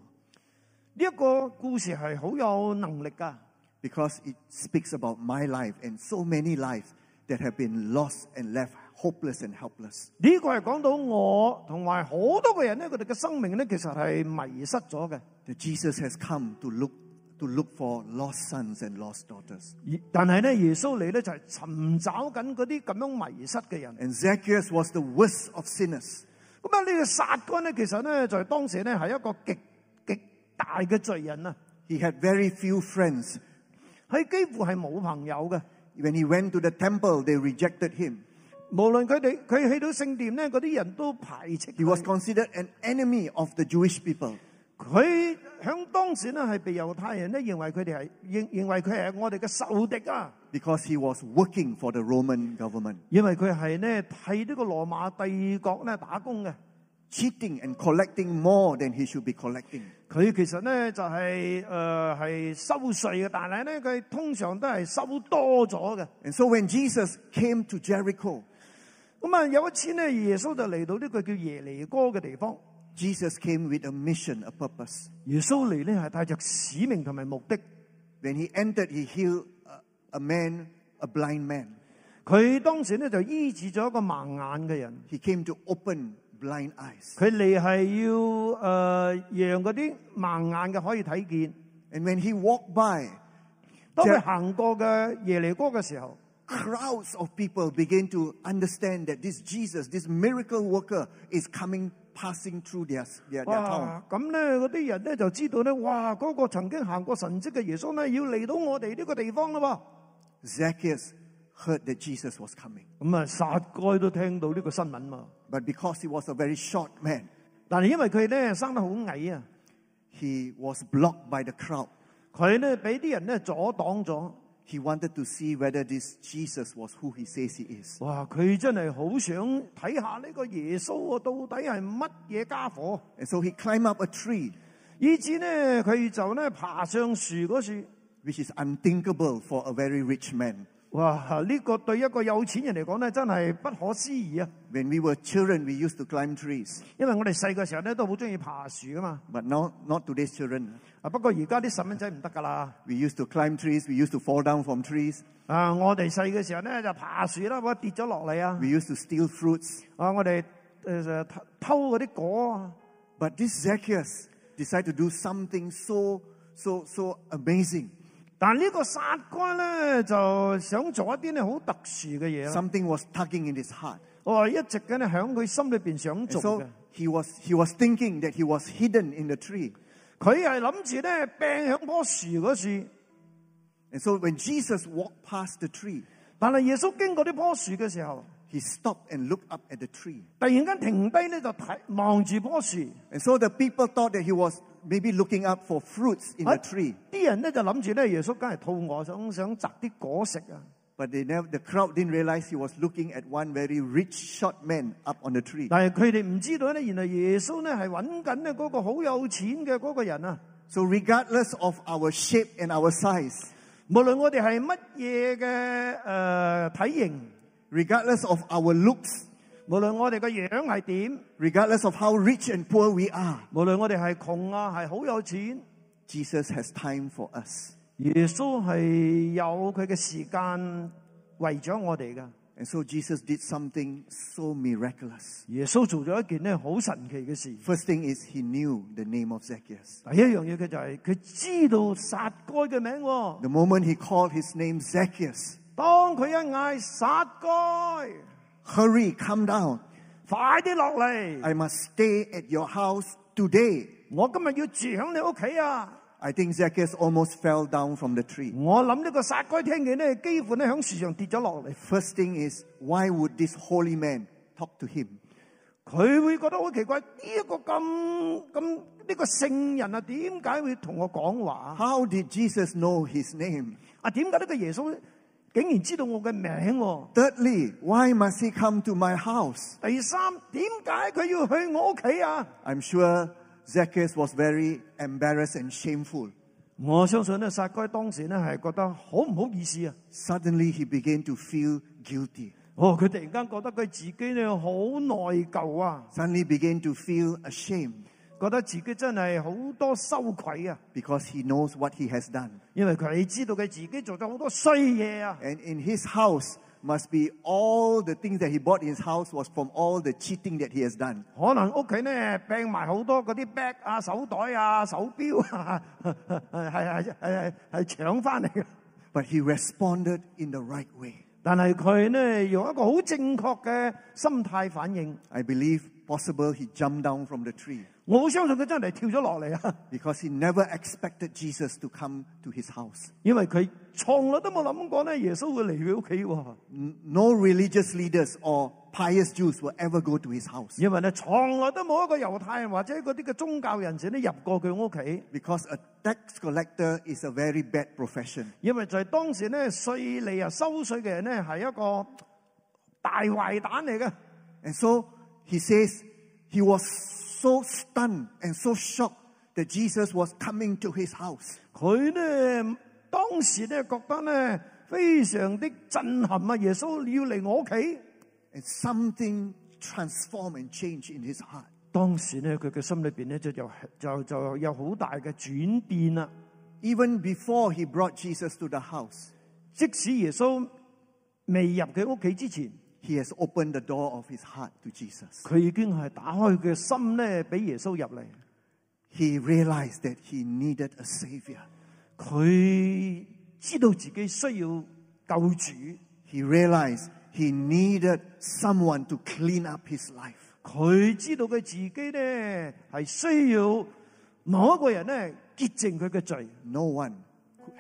Speaker 2: 呢、一個故事係好有能力噶，
Speaker 1: because it speaks about my life and so many lives that have been lost and left hopeless and helpless.
Speaker 2: 呢、個係講到我同埋好多個人呢，佢哋嘅生命呢，其實係迷失咗嘅。
Speaker 1: That Jesus has come to look to look for lost sons and lost daughters.
Speaker 2: 而但系咧，耶稣嚟咧就系寻找紧嗰啲咁样迷失嘅人。
Speaker 1: And Zacchaeus was the worst of sinners.
Speaker 2: 咁啊，呢个撒该咧，其实咧就系当时咧系一个极极大嘅罪人啊，
Speaker 1: He had very few friends.
Speaker 2: 佢几乎系冇朋友嘅。
Speaker 1: When he went to the temple, they rejected him.
Speaker 2: 无论佢哋佢去到圣殿咧，嗰啲人都排斥
Speaker 1: He was
Speaker 2: 佢。
Speaker 1: considered an enemy of the Jewish people.
Speaker 2: 佢 響當時咧係被猶太人咧認為佢哋係認認為佢係我哋嘅仇敵啊，
Speaker 1: because he was working for the Roman government,
Speaker 2: 因為佢係咧替呢個羅馬帝國咧打工嘅。
Speaker 1: cheating and collecting more than he should be collecting.
Speaker 2: 佢其實咧就係誒係收稅嘅，但係咧佢通常都係收多咗嘅。
Speaker 1: And so when Jesus came to Jericho,
Speaker 2: 咁啊有一次咧，耶穌就嚟到呢個叫耶利哥嘅地方。
Speaker 1: Jesus came with a mission, a purpose.
Speaker 2: 耶稣嚟咧系带着使命同埋目的。
Speaker 1: When he entered, he healed a, a man, a blind man.
Speaker 2: 佢当时咧就医治咗一个盲眼嘅人。
Speaker 1: He came to open blind eyes.
Speaker 2: 佢嚟系要诶、呃、让嗰啲盲眼嘅可以睇见。
Speaker 1: And when he walked by,
Speaker 2: 当佢
Speaker 1: Jer-
Speaker 2: 行过嘅耶利哥嘅时候，
Speaker 1: crowds of people began to understand that this Jesus, this miracle worker, is coming, passing through their, their, their town.
Speaker 2: 哇！咁咧嗰啲人咧就知道咧，哇！嗰、個曾經行過神蹟嘅耶穌咧，要嚟到我哋呢個地方啦喎。
Speaker 1: Zacchaeus heard that Jesus was coming.
Speaker 2: 咁啊，撒該都聽到呢個新聞嘛。
Speaker 1: But because he was a very short man,
Speaker 2: 但係因為佢咧生得好矮啊，
Speaker 1: he was blocked by the crowd.
Speaker 2: 佢咧俾啲人咧阻擋咗。
Speaker 1: He wanted to see whether this Jesus was who he says he is.
Speaker 2: 哇！佢真系好想睇下呢个耶稣啊，到底系乜嘢家伙？
Speaker 1: And so he climbed up a tree,
Speaker 2: 以至咧佢就咧爬上树嗰树。
Speaker 1: which is unthinkable for a very rich man.
Speaker 2: 哇！呢、个对一个有钱人嚟讲咧，真系不可思议啊！
Speaker 1: When we were children, we used to climb trees.
Speaker 2: 因为我哋细个时候咧都好中意爬树噶嘛。
Speaker 1: But now, not today's children.
Speaker 2: 啊，不过而家啲细蚊仔唔得噶啦。
Speaker 1: We used to climb trees. We used to fall down from trees.
Speaker 2: 啊，我哋细嘅时候咧就爬树啦，哇跌咗落嚟啊！
Speaker 1: We used to steal fruits.
Speaker 2: 啊，我哋诶偷偷嗰啲果啊。
Speaker 1: But this Zacchaeus decided to do something so, so, so amazing.
Speaker 2: 但呢個撒該咧就想做一啲咧好特殊嘅嘢啦。
Speaker 1: Something was tugging in his heart.
Speaker 2: 我話一直嘅咧喺佢心裏邊想
Speaker 1: And
Speaker 2: 做
Speaker 1: so
Speaker 2: 嘅。
Speaker 1: he was, he was thinking that he was hidden in the tree.
Speaker 2: 佢係諗住咧病喺棵樹嗰樹，
Speaker 1: And so when Jesus walked past the tree,
Speaker 2: 但係耶穌經過呢棵樹嘅時候，
Speaker 1: he stopped and looked up at the tree.
Speaker 2: 突然间停低咧就睇望住棵树。
Speaker 1: And so the people thought that he was maybe looking up for fruits in the
Speaker 2: 啊
Speaker 1: tree.
Speaker 2: 啲人咧就谂住咧耶稣梗系肚饿，想想摘啲果食啊。
Speaker 1: But they never, the crowd didn't realize he was looking at one very rich short man up on the tree.
Speaker 2: 但系佢哋唔知道咧，原来耶稣咧系揾紧咧嗰个好有钱嘅嗰个人啊。
Speaker 1: So regardless of our shape and our size,
Speaker 2: 无论我哋系乜嘢嘅诶体型，
Speaker 1: regardless of our looks,
Speaker 2: 无论我哋个样系点，
Speaker 1: regardless of how rich and poor we are,
Speaker 2: 无论我哋系穷啊，系好有钱，
Speaker 1: Jesus has time for us.
Speaker 2: 耶稣系有佢嘅时间为咗我哋噶。
Speaker 1: And so Jesus did something so miraculous.
Speaker 2: 耶稣做咗一件咧好神奇嘅事。
Speaker 1: First thing is he knew the name of Zacchaeus.
Speaker 2: 第一样嘢佢就系佢知道撒该嘅名喎。
Speaker 1: The moment he called his name Zacchaeus,
Speaker 2: 当佢一嗌撒该，
Speaker 1: hurry, come down.
Speaker 2: 快啲落嚟！
Speaker 1: I must stay at your house today.
Speaker 2: 我今日要住响你屋企啊！
Speaker 1: I think Zacchaeus almost fell down from the tree.
Speaker 2: 我谂呢个撒该听见咧，几乎咧响树上跌咗落嚟。
Speaker 1: First thing is, why would this holy man talk to him?
Speaker 2: 佢会觉得好奇怪，呢、一个咁咁呢个圣人啊，点解会同我讲话？
Speaker 1: How did Jesus know his name?
Speaker 2: 啊，点解呢个耶稣 竟然知道我嘅名喎？
Speaker 1: Thirdly, why must he come to my house?
Speaker 2: 第三，點解佢要去我屋企啊？
Speaker 1: I'm sure Zacchaeus was very embarrassed and shameful.
Speaker 2: 我相信咧，撒該當時咧係覺得好唔好意思啊！
Speaker 1: Suddenly, he began to feel guilty.
Speaker 2: 哦，佢突然間覺得佢自己咧好內疚啊，
Speaker 1: Suddenly, began to feel ashamed
Speaker 2: 觉得自己真系好多羞愧啊，
Speaker 1: because he knows what he has done.
Speaker 2: 因为佢知道佢自己做咗好多衰嘢啊。
Speaker 1: And in his house must be all the things that he bought in his house was from all the cheating that he has done.
Speaker 2: 可能屋企咧病埋好多嗰啲 bag 啊、手袋啊、手表啊，系系系系系抢翻嚟嘅。
Speaker 1: But he responded in the right way.
Speaker 2: 但系佢咧用一个好正确嘅心态反应，
Speaker 1: I believe possible he jumped down from the tree
Speaker 2: 我好相信佢真系跳咗落嚟啊！
Speaker 1: because he never expected Jesus to come to his house.
Speaker 2: 因为佢从来都冇谂过咧，耶稣会嚟佢屋企喎。
Speaker 1: N- No religious leaders or pious Jews will ever go to his house
Speaker 2: 因为咧，从来都冇一个犹太人或者嗰啲嘅宗教人士咧入过佢屋企，
Speaker 1: because a tax collector is a very bad profession.
Speaker 2: 因为就系当时咧税吏啊收税嘅人咧系一个大坏蛋嚟嘅。
Speaker 1: And so he says he was so stunned and so shocked that Jesus was coming to his house.
Speaker 2: 佢咧当时咧觉得咧非常的震撼啊！耶稣你要嚟我屋企，
Speaker 1: And something transformed and changed in his heart.
Speaker 2: 当时咧佢嘅心里边咧就就就就有好大嘅转变啦。
Speaker 1: Even before he brought Jesus to the house,
Speaker 2: 即使耶稣未入佢屋企之前，
Speaker 1: he has opened the door of his heart to Jesus.
Speaker 2: 佢已经系打开佢嘅心咧，俾耶稣入嚟。
Speaker 1: He realized that he needed a savior.
Speaker 2: 佢知道自己需要救主，
Speaker 1: He realized he needed someone to clean up his life.
Speaker 2: 佢知道佢自己咧系需要某一个人咧洁净佢嘅罪，
Speaker 1: No one could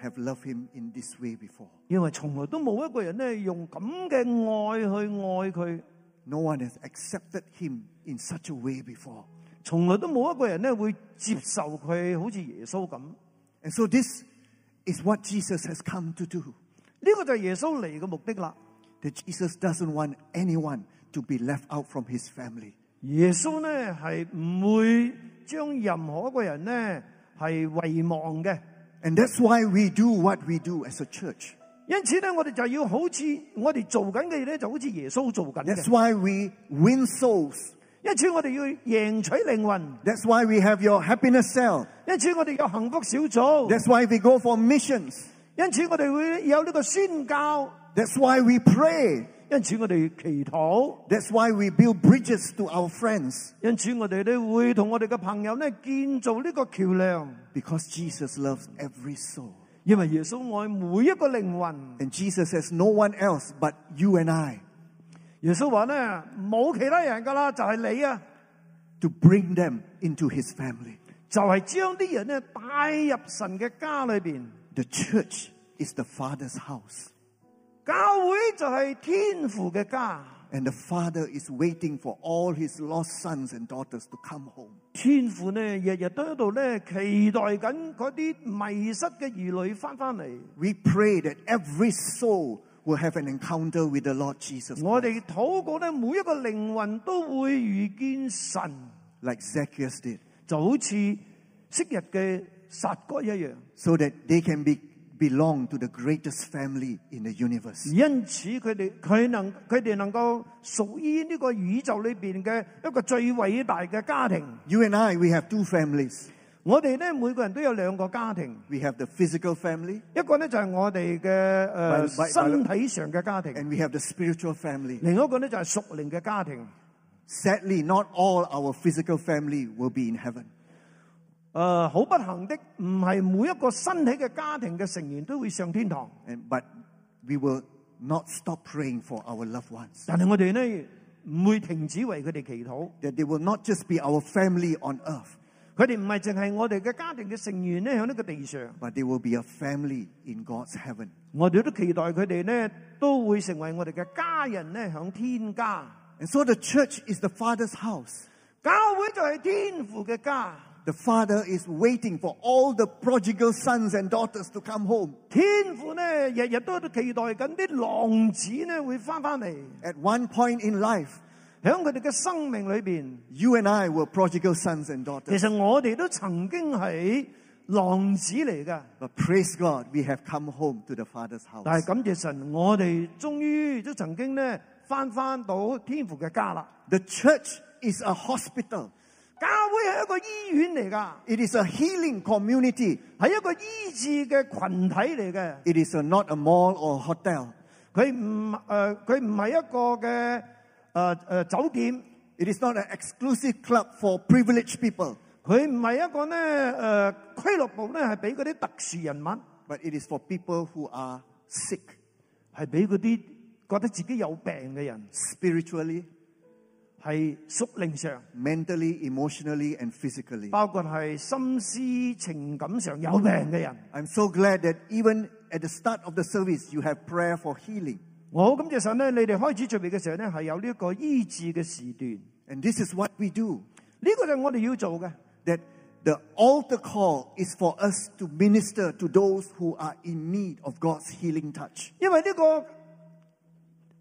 Speaker 1: have loved him in this way before.
Speaker 2: 因为从来都冇一个人咧用咁嘅爱去爱佢，
Speaker 1: No one has accepted him in such a way before.
Speaker 2: 从来都冇一个人咧会接受佢好似耶稣咁。呢、
Speaker 1: And so this is what Jesus has come to do.
Speaker 2: 个就系耶稣嚟嘅目的啦。
Speaker 1: That Jesus doesn't want anyone to be left out from his family.
Speaker 2: 耶稣咧系唔会将任何一个人咧系遗忘嘅。
Speaker 1: And that's why we do what we do as a church.
Speaker 2: 因此咧，我哋就要好似我哋做紧嘅嘢咧，就好似耶稣做紧
Speaker 1: That's
Speaker 2: 嘅。
Speaker 1: why we win souls.
Speaker 2: 因此我哋要赢取灵魂，
Speaker 1: That's why we have your happiness cell.
Speaker 2: 因此我哋有幸福小组，
Speaker 1: That's why we go for missions.
Speaker 2: 因此我哋会有呢个宣教，
Speaker 1: That's why we pray.
Speaker 2: 因此我哋祈祷，
Speaker 1: That's why we build bridges to our friends.
Speaker 2: 因此我哋咧会同我哋嘅朋友咧建造呢个桥梁，
Speaker 1: Because Jesus loves every soul.
Speaker 2: 因为耶稣爱每一个灵魂。
Speaker 1: And Jesus has no one else but you and I
Speaker 2: 耶稣话咧冇其他人噶啦，就系你啊，
Speaker 1: to bring them into his family.
Speaker 2: 就系将啲人咧带入神嘅家里边。
Speaker 1: The church is the Father's house.
Speaker 2: 教會就係天父嘅家，
Speaker 1: And the Father is waiting for all his lost sons and daughters to come home.
Speaker 2: 天父咧日日都喺度咧期待緊嗰啲迷失嘅兒女翻翻嚟。
Speaker 1: We pray that every soul will have an encounter with the Lord Jesus
Speaker 2: 我
Speaker 1: Christ,
Speaker 2: 哋禱告咧，每一個靈魂都會遇見神，
Speaker 1: like Zacchaeus did,
Speaker 2: 就好似昔日嘅撒該一樣。
Speaker 1: so that they can be, belong to the greatest family in the universe.
Speaker 2: 因此佢哋佢能佢哋能够属于呢个宇宙里边嘅一个最伟大嘅家庭。
Speaker 1: You and I, we have two families.
Speaker 2: 我哋咧每个人都有两个家庭，
Speaker 1: We have the physical family
Speaker 2: 一个咧就系我哋嘅
Speaker 1: By-
Speaker 2: 诶
Speaker 1: by-
Speaker 2: 身体上嘅家庭，
Speaker 1: and we have the spiritual family.
Speaker 2: 另一个咧就系属灵嘅家庭。
Speaker 1: Sadly, not all our physical family will be in heaven.
Speaker 2: 誒好不幸的，唔係每一個身體嘅家庭嘅成員都會上天堂，
Speaker 1: And, but we will not stop praying for our loved ones.
Speaker 2: 但係我哋咧唔會停止為佢哋祈禱。
Speaker 1: That they will not just be our family on earth,
Speaker 2: 佢哋唔係淨係我哋嘅家庭嘅成員咧，喺呢個地上，
Speaker 1: but they will be a family in God's heaven.
Speaker 2: 我哋都期待佢哋咧都會成為我哋嘅家人咧，響天家。
Speaker 1: And so the church is the Father's house.
Speaker 2: 教會就係天父嘅家，
Speaker 1: The Father is waiting for all the prodigal sons and daughters to come home.
Speaker 2: 天父咧日日都期待紧啲浪子咧会翻翻嚟，
Speaker 1: At one point in life,
Speaker 2: 响佢哋嘅生命里边，
Speaker 1: you and I were prodigal sons and
Speaker 2: 其
Speaker 1: daughters.
Speaker 2: 实我哋都曾经系浪子嚟噶。
Speaker 1: But praise God, we have come home to the Father's house.
Speaker 2: 但系感谢神，我哋终于都曾经咧翻翻到天父嘅家啦。
Speaker 1: The church is a hospital.
Speaker 2: 教會係一個醫院嚟噶，
Speaker 1: It is a healing community.
Speaker 2: 係一個醫治嘅群體嚟嘅。
Speaker 1: It is a, not a mall or hotel.
Speaker 2: 佢唔誒，佢唔係一個嘅誒誒酒店，
Speaker 1: It is not an exclusive club for privileged people,
Speaker 2: 佢唔係一個咧誒俱樂部咧，係俾嗰啲特殊人物，
Speaker 1: but it is for people who are sick
Speaker 2: 係俾嗰啲覺得自己有病嘅人，
Speaker 1: spiritually,
Speaker 2: 系属灵上，
Speaker 1: mentally, emotionally, and physically.
Speaker 2: 包括系心思情感上有病嘅人。
Speaker 1: I'm so glad that even at the start of the service, you have prayer for healing.
Speaker 2: 我好感谢神咧，你哋开始聚会嘅时候咧，系有呢一个医治嘅时段，
Speaker 1: And this is what we do.
Speaker 2: 呢、个就系我哋要做嘅。
Speaker 1: That the altar call is for us to minister to those who are in need of God's healing touch.
Speaker 2: 因为呢个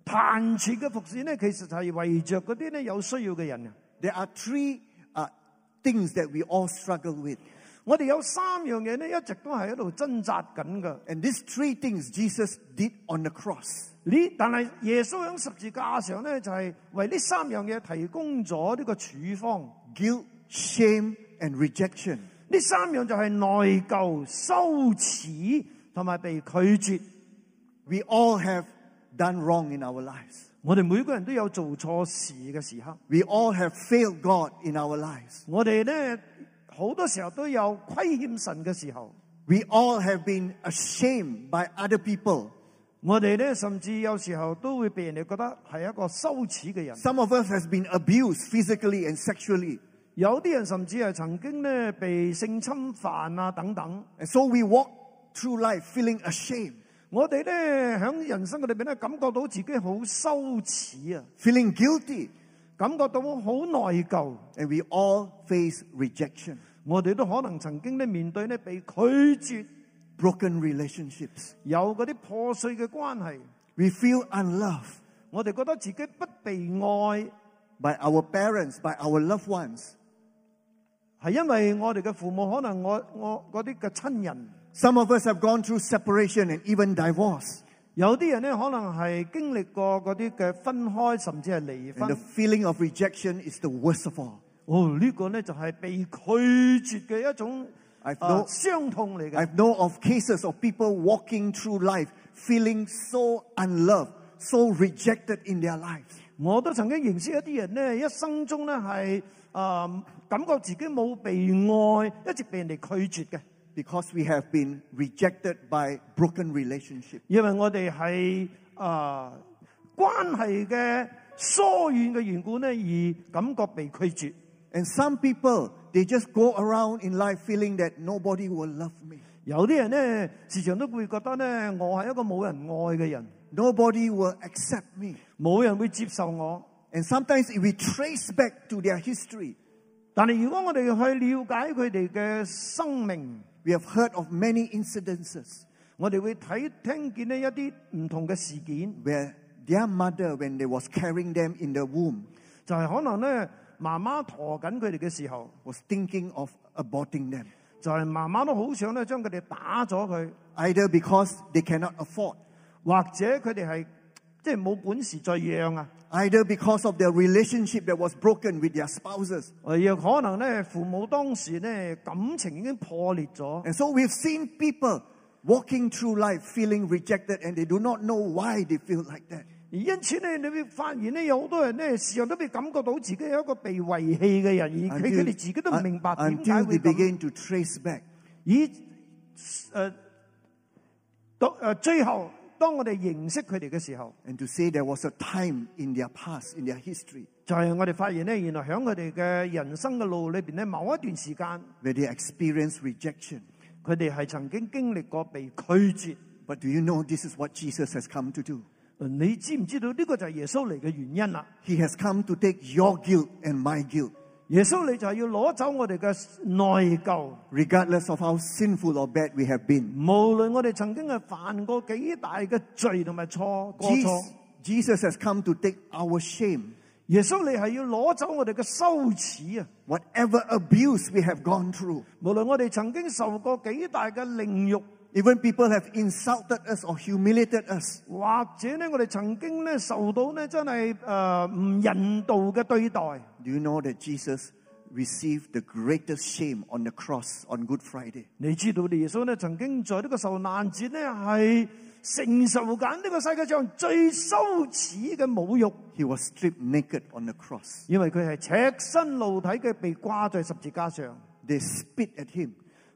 Speaker 2: 壇前嘅服侍咧，其實係圍着嗰啲咧有需要嘅人啊。
Speaker 1: There are three uh, things that we all struggle with.
Speaker 2: 我哋有三樣嘢咧，一直都係喺度掙扎緊噶。
Speaker 1: And these three things Jesus did on the cross.
Speaker 2: 呢，但係耶穌喺十字架上咧，就係為呢三樣嘢提供咗呢個處方。
Speaker 1: guilt, shame, and rejection.
Speaker 2: 呢三樣就係內疚、羞恥同埋被拒絕。
Speaker 1: We all have done wrong in our lives.
Speaker 2: 我哋每个人都有做错事嘅时刻，
Speaker 1: We all have failed God in our lives.
Speaker 2: 我哋咧好多时候都有亏欠神嘅时候。
Speaker 1: We all have been ashamed by other people.
Speaker 2: 我哋咧甚至有时候都会被人哋觉得系一个羞耻嘅人。
Speaker 1: Some of us has been abused physically and sexually.
Speaker 2: 有啲人甚至系曾经咧被性侵犯啊等等。
Speaker 1: And so we walk through life feeling ashamed,
Speaker 2: 我哋咧喺人生嘅裏邊咧，感覺到自己好羞恥啊，
Speaker 1: feeling guilty,
Speaker 2: 感覺到好內疚。
Speaker 1: and we all face rejection,
Speaker 2: 我哋都可能曾經咧面對咧被拒絕，
Speaker 1: broken relationships.
Speaker 2: 有嗰啲破碎嘅關係，
Speaker 1: We feel unloved
Speaker 2: 我哋覺得自己不被愛，
Speaker 1: by our parents, by our loved ones.
Speaker 2: 係因為我哋嘅父母可能我我嗰啲嘅親人，
Speaker 1: Some of us have gone through separation and even divorce.
Speaker 2: 有啲人咧可能系经历过嗰啲嘅分开，甚至系离
Speaker 1: And the
Speaker 2: 婚。
Speaker 1: feeling of rejection is the worst of all.
Speaker 2: 哦，呢、个咧就系被拒绝嘅一种
Speaker 1: I've
Speaker 2: 啊
Speaker 1: no-
Speaker 2: 伤痛嚟嘅。
Speaker 1: I've known of cases of people walking through life feeling so unloved, so rejected in their lives.
Speaker 2: 我都曾经认识一啲人咧，一生中咧系啊感觉自己冇被爱，一直被人哋拒绝嘅，
Speaker 1: because we have been rejected by broken relationship.
Speaker 2: 因为我哋系啊关系嘅疏远嘅缘故咧，而感觉被拒绝。
Speaker 1: And some people, they just go around in life feeling that nobody will love me.
Speaker 2: 有啲人咧时常都会觉得咧，我系一个冇人爱嘅人，
Speaker 1: Nobody will accept me.
Speaker 2: 冇人会接受我。
Speaker 1: And sometimes if we trace back to their history,
Speaker 2: 但系如果我哋去了解佢哋嘅生命，
Speaker 1: we have heard of many incidences
Speaker 2: 我哋会睇听见呢一啲唔同嘅事件，
Speaker 1: where their mother, when they was carrying them in the womb,
Speaker 2: 就系可能咧妈妈陀紧佢哋嘅时候，
Speaker 1: was thinking of aborting them.
Speaker 2: 就系妈妈都好想咧将佢哋打咗佢，
Speaker 1: Either because they cannot afford,
Speaker 2: 或者佢哋系即系冇本事再养啊，
Speaker 1: either because of their relationship that was broken with their spouses.
Speaker 2: 诶亦可能咧父母当时咧感情已经破裂咗。
Speaker 1: And so we've seen people walking through life feeling rejected and they do not know why they feel like that.
Speaker 2: 而因此咧，你会发现咧，有好多人咧，时常都会感觉到自己系一个被遗弃嘅人，而佢佢哋自己都唔明白点解
Speaker 1: until
Speaker 2: 会
Speaker 1: they
Speaker 2: 咁。
Speaker 1: begin to trace back.
Speaker 2: 以诶到诶最后， 當我哋認識佢哋嘅時候，
Speaker 1: and to say there was a time in their past, in their history,
Speaker 2: 就係、我哋發現咧，原來喺佢哋嘅人生嘅路裏邊咧，某一段時間，
Speaker 1: where they experienced rejection.
Speaker 2: 佢哋係曾經經歷過被拒絕。
Speaker 1: But do you know this is what Jesus has come to do?
Speaker 2: 你知唔知道呢個就係耶穌嚟嘅原因啦？
Speaker 1: He has come to take your guilt and my guilt,
Speaker 2: 耶穌你就係要攞走我哋嘅內疚。
Speaker 1: regardless of how sinful or bad we have been.
Speaker 2: 無論我哋曾經係犯過幾大嘅罪同埋錯過錯
Speaker 1: Jesus,，Jesus has come to take our shame.
Speaker 2: 耶穌你係要攞走我哋嘅羞恥啊！
Speaker 1: Whatever abuse we have gone through,
Speaker 2: 無論我哋曾經受過幾大嘅凌辱，
Speaker 1: even people have insulted us or humiliated us,
Speaker 2: 或者咧我哋曾经咧受到咧真系诶唔人道嘅对待，
Speaker 1: do you know that Jesus received the greatest shame on the cross on Good Friday?
Speaker 2: 你知道耶稣咧曾经在呢个受难节咧系承受紧呢个世界上最羞耻嘅侮辱，
Speaker 1: He was stripped naked on the cross.
Speaker 2: 因为佢系赤身露体嘅被挂在十字架上，
Speaker 1: They spit at him.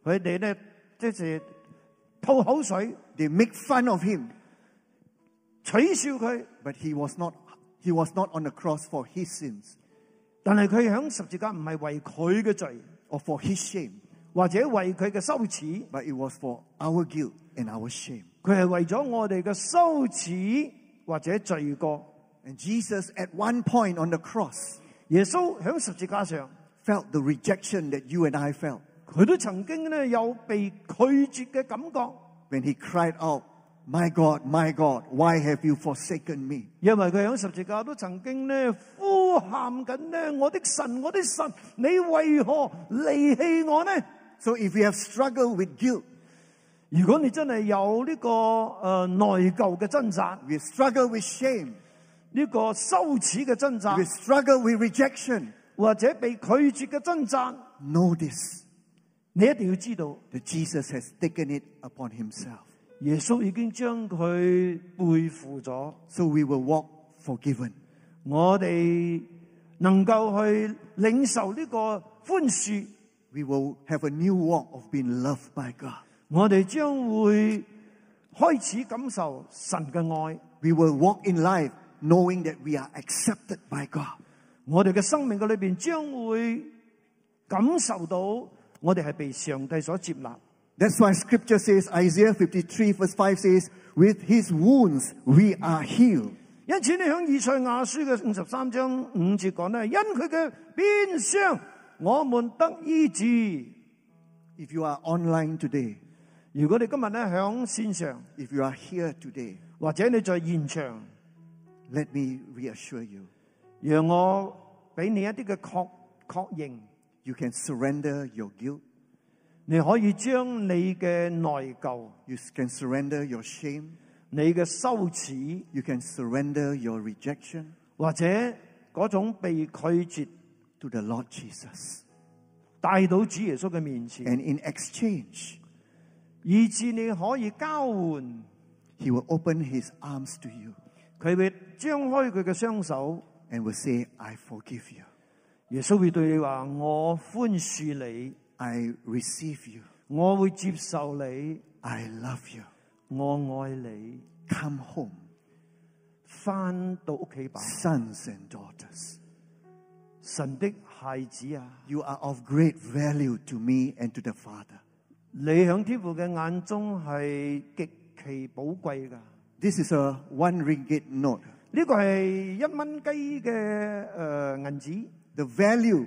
Speaker 2: 佢哋咧即系 吐口水
Speaker 1: They make fun of him.
Speaker 2: 取笑佢，
Speaker 1: But he was not he was not on the cross for his sins
Speaker 2: 但系佢响十字架唔系为佢嘅罪，
Speaker 1: or for his shame,
Speaker 2: 或者为佢嘅羞耻。
Speaker 1: but it was for our guilt and our shame.
Speaker 2: 佢系为咗我哋嘅羞耻或者罪过。
Speaker 1: And Jesus at one point on the cross
Speaker 2: 耶稣喺十字架上，
Speaker 1: felt the rejection that you and I felt
Speaker 2: 佢都曾經咧有被拒絕嘅感覺，
Speaker 1: when he cried out, "My God, my God, why have you forsaken me?"
Speaker 2: 因為佢喺十字架都曾經咧呼喊緊咧：我的神，我的神，你為何離棄我呢？
Speaker 1: So if we have struggled with guilt,
Speaker 2: 如果你真係有呢、個誒、呃、內疚嘅掙扎，
Speaker 1: we have struggled with shame,
Speaker 2: 呢、個羞恥嘅掙扎
Speaker 1: we，have struggled with rejection,
Speaker 2: 或者被拒絕嘅掙扎，
Speaker 1: know this
Speaker 2: 你一定要知道，
Speaker 1: that Jesus has taken it upon himself.
Speaker 2: 耶穌已經將佢背負咗。
Speaker 1: So we will walk forgiven.
Speaker 2: 我哋能夠去領受呢個寬恕，
Speaker 1: We will have a new walk of being loved by God.
Speaker 2: 我哋將會開始感受神嘅愛。
Speaker 1: We will walk in life knowing that we are accepted by God.
Speaker 2: 我哋嘅生命嘅裏邊將會感受到 我哋係被上帝所接納。
Speaker 1: That's why scripture says, Isaiah 53 verse 5 says, with his wounds we are healed.
Speaker 2: 因此你響以賽亞書嘅五十三章五節講咧，因佢嘅鞭傷，我們得醫治。
Speaker 1: If you are online today,
Speaker 2: 如果你今日咧響線上，
Speaker 1: if you are here today,
Speaker 2: 或者你在現場，
Speaker 1: let me reassure you,
Speaker 2: 讓我俾你一啲嘅確確認。
Speaker 1: you can surrender your guilt,
Speaker 2: 你可以将你嘅内疚、
Speaker 1: you can surrender your shame,
Speaker 2: 你嘅羞耻，
Speaker 1: you can surrender your rejection
Speaker 2: 或者嗰种被拒绝，
Speaker 1: to the Lord Jesus.
Speaker 2: 带到主耶稣嘅面前，
Speaker 1: And in exchange,
Speaker 2: 以致你可以交换，
Speaker 1: he will open his arms to you
Speaker 2: 佢会张开佢嘅双手，
Speaker 1: and will say, I forgive you.
Speaker 2: 耶穌會對你話：我寬恕你，
Speaker 1: I receive you.
Speaker 2: 我會接受你，
Speaker 1: I love you.
Speaker 2: 我愛你。
Speaker 1: Come home,
Speaker 2: 翻到屋企吧，
Speaker 1: sons and daughters.
Speaker 2: 神的孩子啊！
Speaker 1: You are of great value to me and to the Father.
Speaker 2: 你喺天父嘅眼中係極其寶貴噶。
Speaker 1: This is a one ringgit note.
Speaker 2: 呢個係一蚊雞嘅誒銀紙，
Speaker 1: The value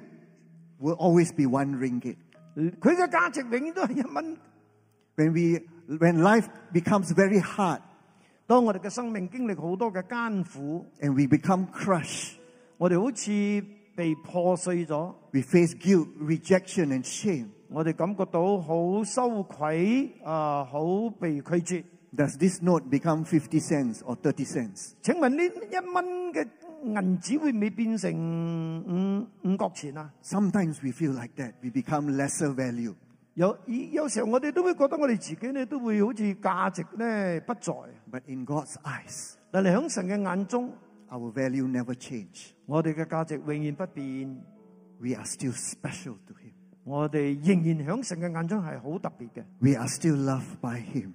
Speaker 1: will always be one ringgit.
Speaker 2: 佢嘅价值永远都系一蚊。
Speaker 1: When we when life becomes very hard
Speaker 2: 当我哋嘅生命经历好多嘅艰苦，
Speaker 1: and we become crushed,
Speaker 2: 我哋好似被破碎咗，
Speaker 1: we face guilt, rejection, and shame.
Speaker 2: 我哋感觉到好羞愧啊，好被拒绝。
Speaker 1: Does this note become 50 cents or 30 cents?
Speaker 2: 请问呢一蚊嘅 銀紙會唔會變成五五角錢啊？
Speaker 1: Sometimes we feel like that. We become lesser value.
Speaker 2: 有有時候我哋都會覺得我哋自己咧都會好似價值咧不在，
Speaker 1: But in God's eyes,
Speaker 2: 但係喺神嘅眼中，
Speaker 1: our value never change.
Speaker 2: 我哋嘅價值永遠不變，
Speaker 1: We are still special to Him.
Speaker 2: 我哋仍然喺神嘅眼中係好特別嘅，
Speaker 1: We are still loved by Him.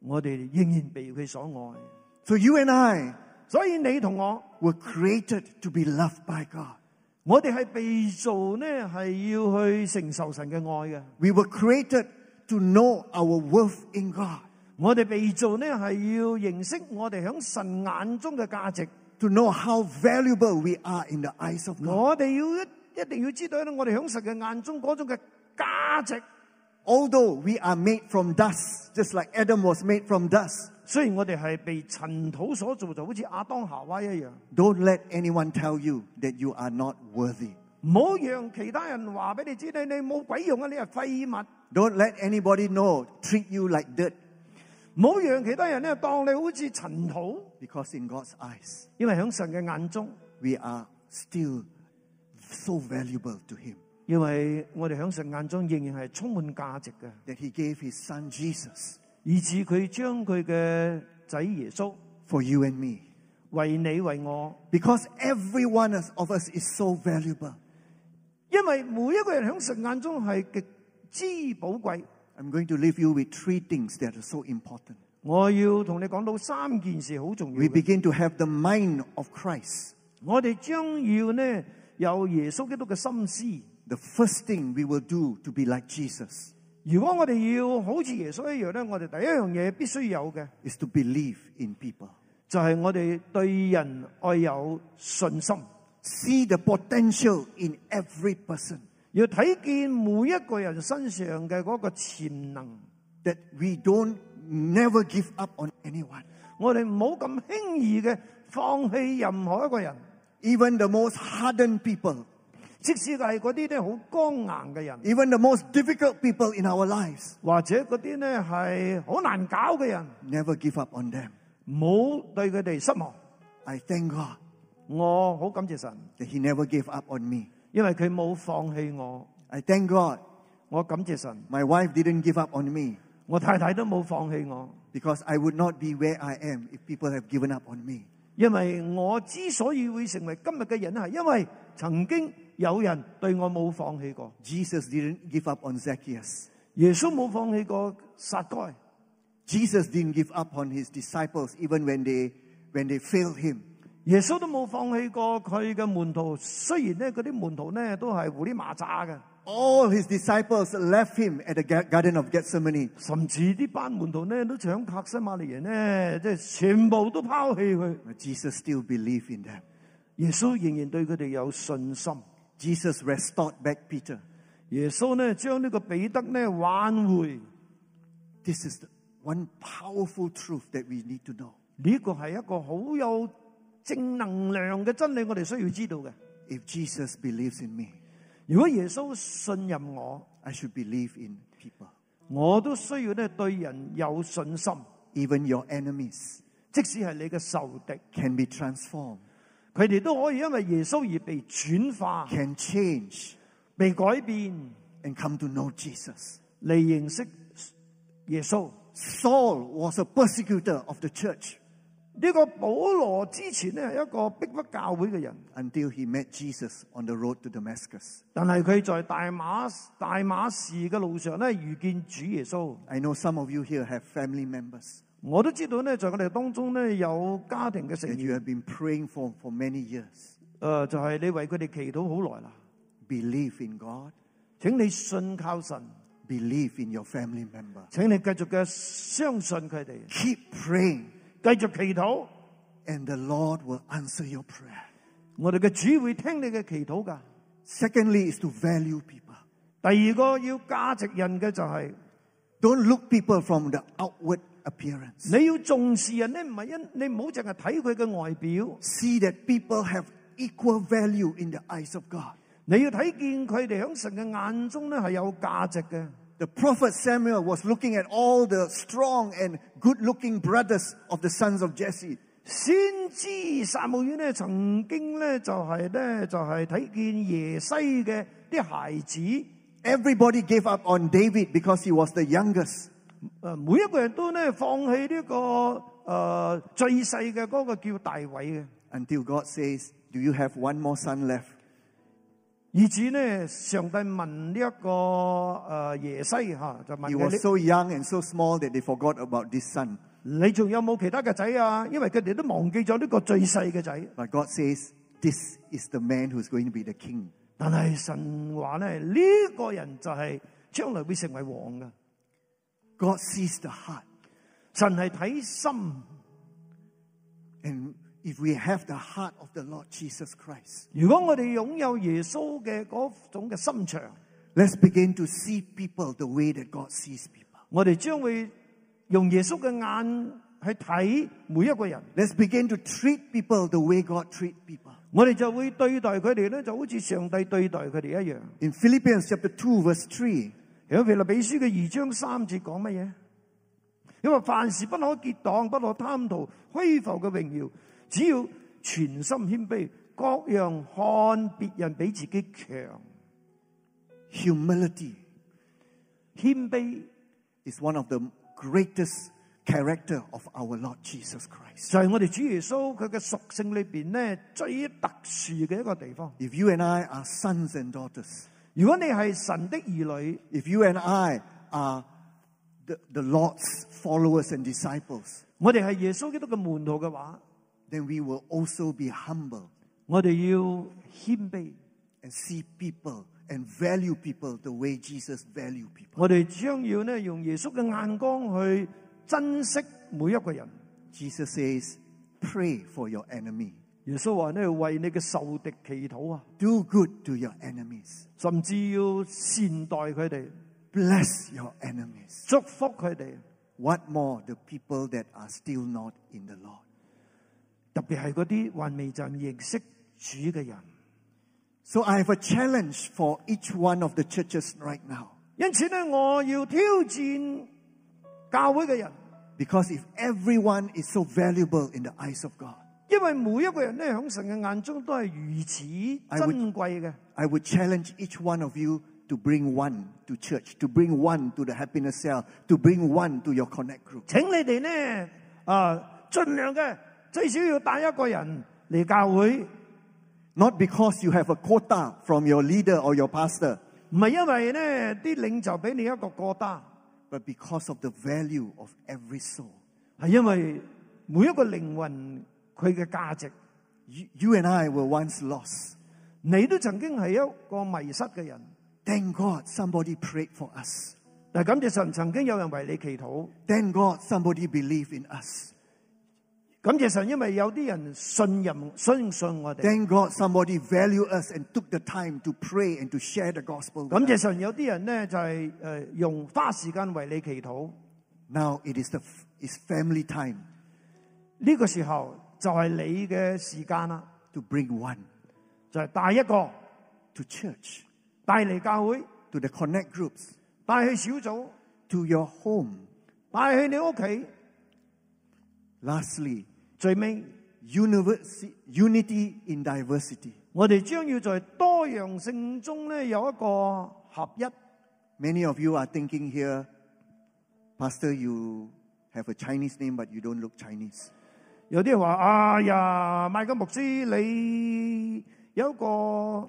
Speaker 2: 我哋仍然被佢所愛。
Speaker 1: So you and I
Speaker 2: 所以你同我，
Speaker 1: were created to be loved by God.
Speaker 2: 我哋系被造呢，系要去承受神嘅爱嘅。
Speaker 1: We were created to know our worth in God,
Speaker 2: 我哋被造呢，系要认识我哋喺神眼中嘅价值。
Speaker 1: to know how valuable we are in the eyes of God.
Speaker 2: 我哋要一一定要知道咧，我哋喺神嘅眼中嗰种嘅价值。
Speaker 1: Although we are made from dust, just like Adam was made from dust,
Speaker 2: 雖然我哋係被塵土所造，就好似亞當夏娃一樣，
Speaker 1: don't let anyone tell you that you are not worthy.
Speaker 2: 唔好讓其他人話俾你知，你你冇鬼用啊，你係廢物。
Speaker 1: Don't let anybody know, treat you like dirt.
Speaker 2: 唔好讓其他人咧當你好似塵土，
Speaker 1: Because in God's eyes,
Speaker 2: 因為喺神嘅眼中，
Speaker 1: we are still so valuable to Him
Speaker 2: 因為我哋喺神眼中仍然係充滿價值嘅，
Speaker 1: that He gave His Son Jesus
Speaker 2: 以致佢将佢嘅仔耶稣
Speaker 1: for you and me.
Speaker 2: 为你为我，
Speaker 1: Because every one of us is so valuable.
Speaker 2: 因为每一个人喺神眼中系极之宝贵。
Speaker 1: I'm going to leave you with three things that are so important.
Speaker 2: 我要同你讲到三件事好重要
Speaker 1: We
Speaker 2: 嘅。
Speaker 1: begin to have the mind of Christ.
Speaker 2: 我哋将要呢有耶稣基督嘅心思。
Speaker 1: The first thing we will do to be like Jesus
Speaker 2: 如果我哋要好似耶穌一樣咧，我哋第一樣嘢必須有嘅
Speaker 1: is to believe in people.
Speaker 2: 就係我哋對人愛有信心，
Speaker 1: See the potential in every person
Speaker 2: 要睇見每一個人身上嘅嗰個潛能。
Speaker 1: that we don't never give up on anyone.
Speaker 2: 我哋唔好咁輕易嘅放棄任何一個人，
Speaker 1: Even the most hardened people,
Speaker 2: 即使係嗰啲咧好剛硬嘅人，
Speaker 1: even the most difficult people in our lives,
Speaker 2: 或者嗰啲咧係好難搞嘅人，
Speaker 1: never give up on them.
Speaker 2: 唔好對佢哋失望。
Speaker 1: I thank God
Speaker 2: 我好感謝神，
Speaker 1: that He never gave up on me.
Speaker 2: 因為佢冇放棄我。
Speaker 1: I thank God
Speaker 2: 我感謝神，
Speaker 1: my wife didn't give up on me
Speaker 2: 我太太都冇放棄我。
Speaker 1: because I would not be where I am if people have given up on me.
Speaker 2: 因為我之所以會成為今日嘅人，係因為曾經 有人對我冇放棄過。
Speaker 1: Jesus didn't give up on Zacchaeus.
Speaker 2: 耶穌冇放棄過撒該，
Speaker 1: Jesus didn't give up on his disciples even when they when they failed him.
Speaker 2: 耶穌都冇放棄過佢嘅門徒。雖然咧嗰啲門徒咧都係胡里麻渣嘅，
Speaker 1: All his disciples left him at the Ga- Garden of Gethsemane.
Speaker 2: 甚至啲班門徒咧都搶客西馬利人咧，即係全部都拋棄佢。
Speaker 1: But Jesus still believed in them.
Speaker 2: 耶穌仍然對佢哋有信心。
Speaker 1: Jesus restored back Peter.
Speaker 2: 耶稣咧将呢个彼得咧挽回，
Speaker 1: This is the one powerful truth that we need to know.
Speaker 2: 呢个系一个好有正能量嘅真理，我哋需要知道嘅。
Speaker 1: If Jesus believes in me,
Speaker 2: 如果耶稣信任我，
Speaker 1: I should believe in people.
Speaker 2: 我都需要咧对人有信心，
Speaker 1: Even your enemies
Speaker 2: 即使系你嘅仇敌，
Speaker 1: can be transformed,
Speaker 2: 佢哋都可以因为耶稣而被转化、
Speaker 1: can change,
Speaker 2: 被改变，
Speaker 1: and come to know Jesus.
Speaker 2: 嚟认识耶稣。
Speaker 1: Saul was a persecutor of the church
Speaker 2: 呢、个保罗之前咧系一个逼迫教会嘅人，
Speaker 1: until he met Jesus on the road to Damascus.
Speaker 2: 但系佢在大马大马士嘅路上咧遇见主耶稣。
Speaker 1: I know some of you here have family members
Speaker 2: 我都知道咧，在我哋当中咧有家庭嘅成
Speaker 1: that you
Speaker 2: 员，
Speaker 1: have been praying for for many years.
Speaker 2: 诶、就系、你为佢哋祈祷好耐啦。
Speaker 1: Believe in God,
Speaker 2: 请你信靠神，
Speaker 1: believe in your family member.
Speaker 2: 请你继续嘅相信佢哋，
Speaker 1: Keep praying,
Speaker 2: 继续祈祷。
Speaker 1: and the Lord will answer your prayer.
Speaker 2: 我哋嘅主会听你嘅祈祷噶。
Speaker 1: Secondly, is to value people.
Speaker 2: 第二个要价值人嘅就系、
Speaker 1: Don't look people from the outward appearance.
Speaker 2: 你要重视人咧，唔系因你唔好净系睇佢嘅外表，
Speaker 1: See that people have equal value in the eyes of God.
Speaker 2: 你要睇见佢哋喺神嘅眼中咧系有价值嘅。
Speaker 1: The prophet Samuel was looking at all the strong and good looking brothers of the sons of Jesse.
Speaker 2: 先知撒母耳咧，曾经咧就系咧就系睇见耶西嘅啲孩子，诶
Speaker 1: Everybody gave up on David because he was the youngest.
Speaker 2: 每一個人都咧放棄呢、個誒、呃最細嘅嗰個叫大衛嘅，
Speaker 1: Until God says, Do you have one more son left?
Speaker 2: 以至咧上帝問呢、一個誒、呃耶西嚇就問
Speaker 1: He
Speaker 2: 佢
Speaker 1: was so young and so small that they forgot about this son.
Speaker 2: 你你仲有冇其他嘅仔啊？因為佢哋都忘記咗呢個最細嘅仔。
Speaker 1: But God says, This is the man who's going to be the king.
Speaker 2: 但係神話咧呢、個人就係將來會成為王嘅。
Speaker 1: God sees the heart.
Speaker 2: 神系睇心。
Speaker 1: And if we have the heart of the Lord Jesus Christ,
Speaker 2: 如果我哋拥有耶稣嘅嗰种嘅心肠，
Speaker 1: let's begin to see people the way that God sees people.
Speaker 2: 我哋将会用耶稣嘅眼去睇每一个人，
Speaker 1: Let's begin to treat people the way God treats people.
Speaker 2: 我哋就会对待佢哋咧，就好似上帝对待佢哋一样。
Speaker 1: In Philippians chapter 2, verse 3,
Speaker 2: 喺腓立比書嘅二章三節講乜嘢？因為凡事不可結黨，不可貪圖虛浮嘅榮耀，只要全心謙卑，各樣看別人比自己強。
Speaker 1: humility
Speaker 2: 謙卑
Speaker 1: is one of the greatest character of our Lord Jesus Christ.
Speaker 2: 就係我哋主耶穌佢嘅屬性裏邊咧最特殊嘅一個地方。
Speaker 1: If you and I are sons and daughters,
Speaker 2: 如果你系神的儿女，
Speaker 1: if you and I are the, the Lord's followers and disciples,
Speaker 2: 我哋系耶稣基督嘅门徒嘅话，
Speaker 1: then we will also be humble
Speaker 2: 我哋要谦卑，
Speaker 1: and see people and value people the way Jesus value people.
Speaker 2: 我哋将要咧用耶稣嘅眼光去珍惜每一个人。
Speaker 1: Jesus says, pray for your enemy.
Speaker 2: 耶稣话咧为你嘅仇敌祈祷啊，
Speaker 1: Do good to your enemies.
Speaker 2: 甚至要善待佢哋，
Speaker 1: Bless your enemies.
Speaker 2: 祝福佢哋。
Speaker 1: What more the people that are still not in the Lord?
Speaker 2: 特别系嗰啲还未曾认识主嘅人。
Speaker 1: So I have a challenge for each one of the churches right now.
Speaker 2: 因此咧，我要挑战教会嘅人，
Speaker 1: Because if everyone is so valuable in the eyes of God,
Speaker 2: 因为每一个人咧喺神嘅眼中都系如此
Speaker 1: I would-
Speaker 2: 珍贵嘅。
Speaker 1: I would challenge each one of you to bring one to church, to bring one to the happiness cell, to bring one to your connect group.
Speaker 2: 请你哋呢，啊，尽量嘅最少要带一个人嚟教会，
Speaker 1: Not because you have a quota from your leader or your pastor,
Speaker 2: 唔系因为呢啲领袖俾你一个过单，
Speaker 1: but because of the value of every soul.
Speaker 2: 系因为每一个灵魂 佢嘅价值。
Speaker 1: You, you and I were once lost.
Speaker 2: 你都曾经系一个迷失嘅人，
Speaker 1: Thank God somebody prayed for us.
Speaker 2: 但系感谢神曾经有人为你祈祷，
Speaker 1: Thank God somebody believed in us.
Speaker 2: 感谢神，因为有啲人信任相信我哋。
Speaker 1: Thank God somebody valued us and took the time to pray and to share the gospel. with
Speaker 2: 感谢
Speaker 1: us.
Speaker 2: 神，有啲人呢就系诶用花时间为你祈祷。
Speaker 1: Now it is the it's family time
Speaker 2: 呢个时候 就系你嘅时间啦，
Speaker 1: to bring one
Speaker 2: 就系带一个
Speaker 1: to church,
Speaker 2: 带嚟教会，
Speaker 1: to the connect groups,
Speaker 2: 带去小组，
Speaker 1: to your home.
Speaker 2: 带去你屋企。
Speaker 1: Lastly,
Speaker 2: 最尾，
Speaker 1: university, unity in diversity.
Speaker 2: 我哋将要在多样性中咧有一个合一。
Speaker 1: Many of you are thinking here, Pastor, you have a Chinese name, but you don't look Chinese.
Speaker 2: 有啲人話：哎呀，麥金牧師，你有一個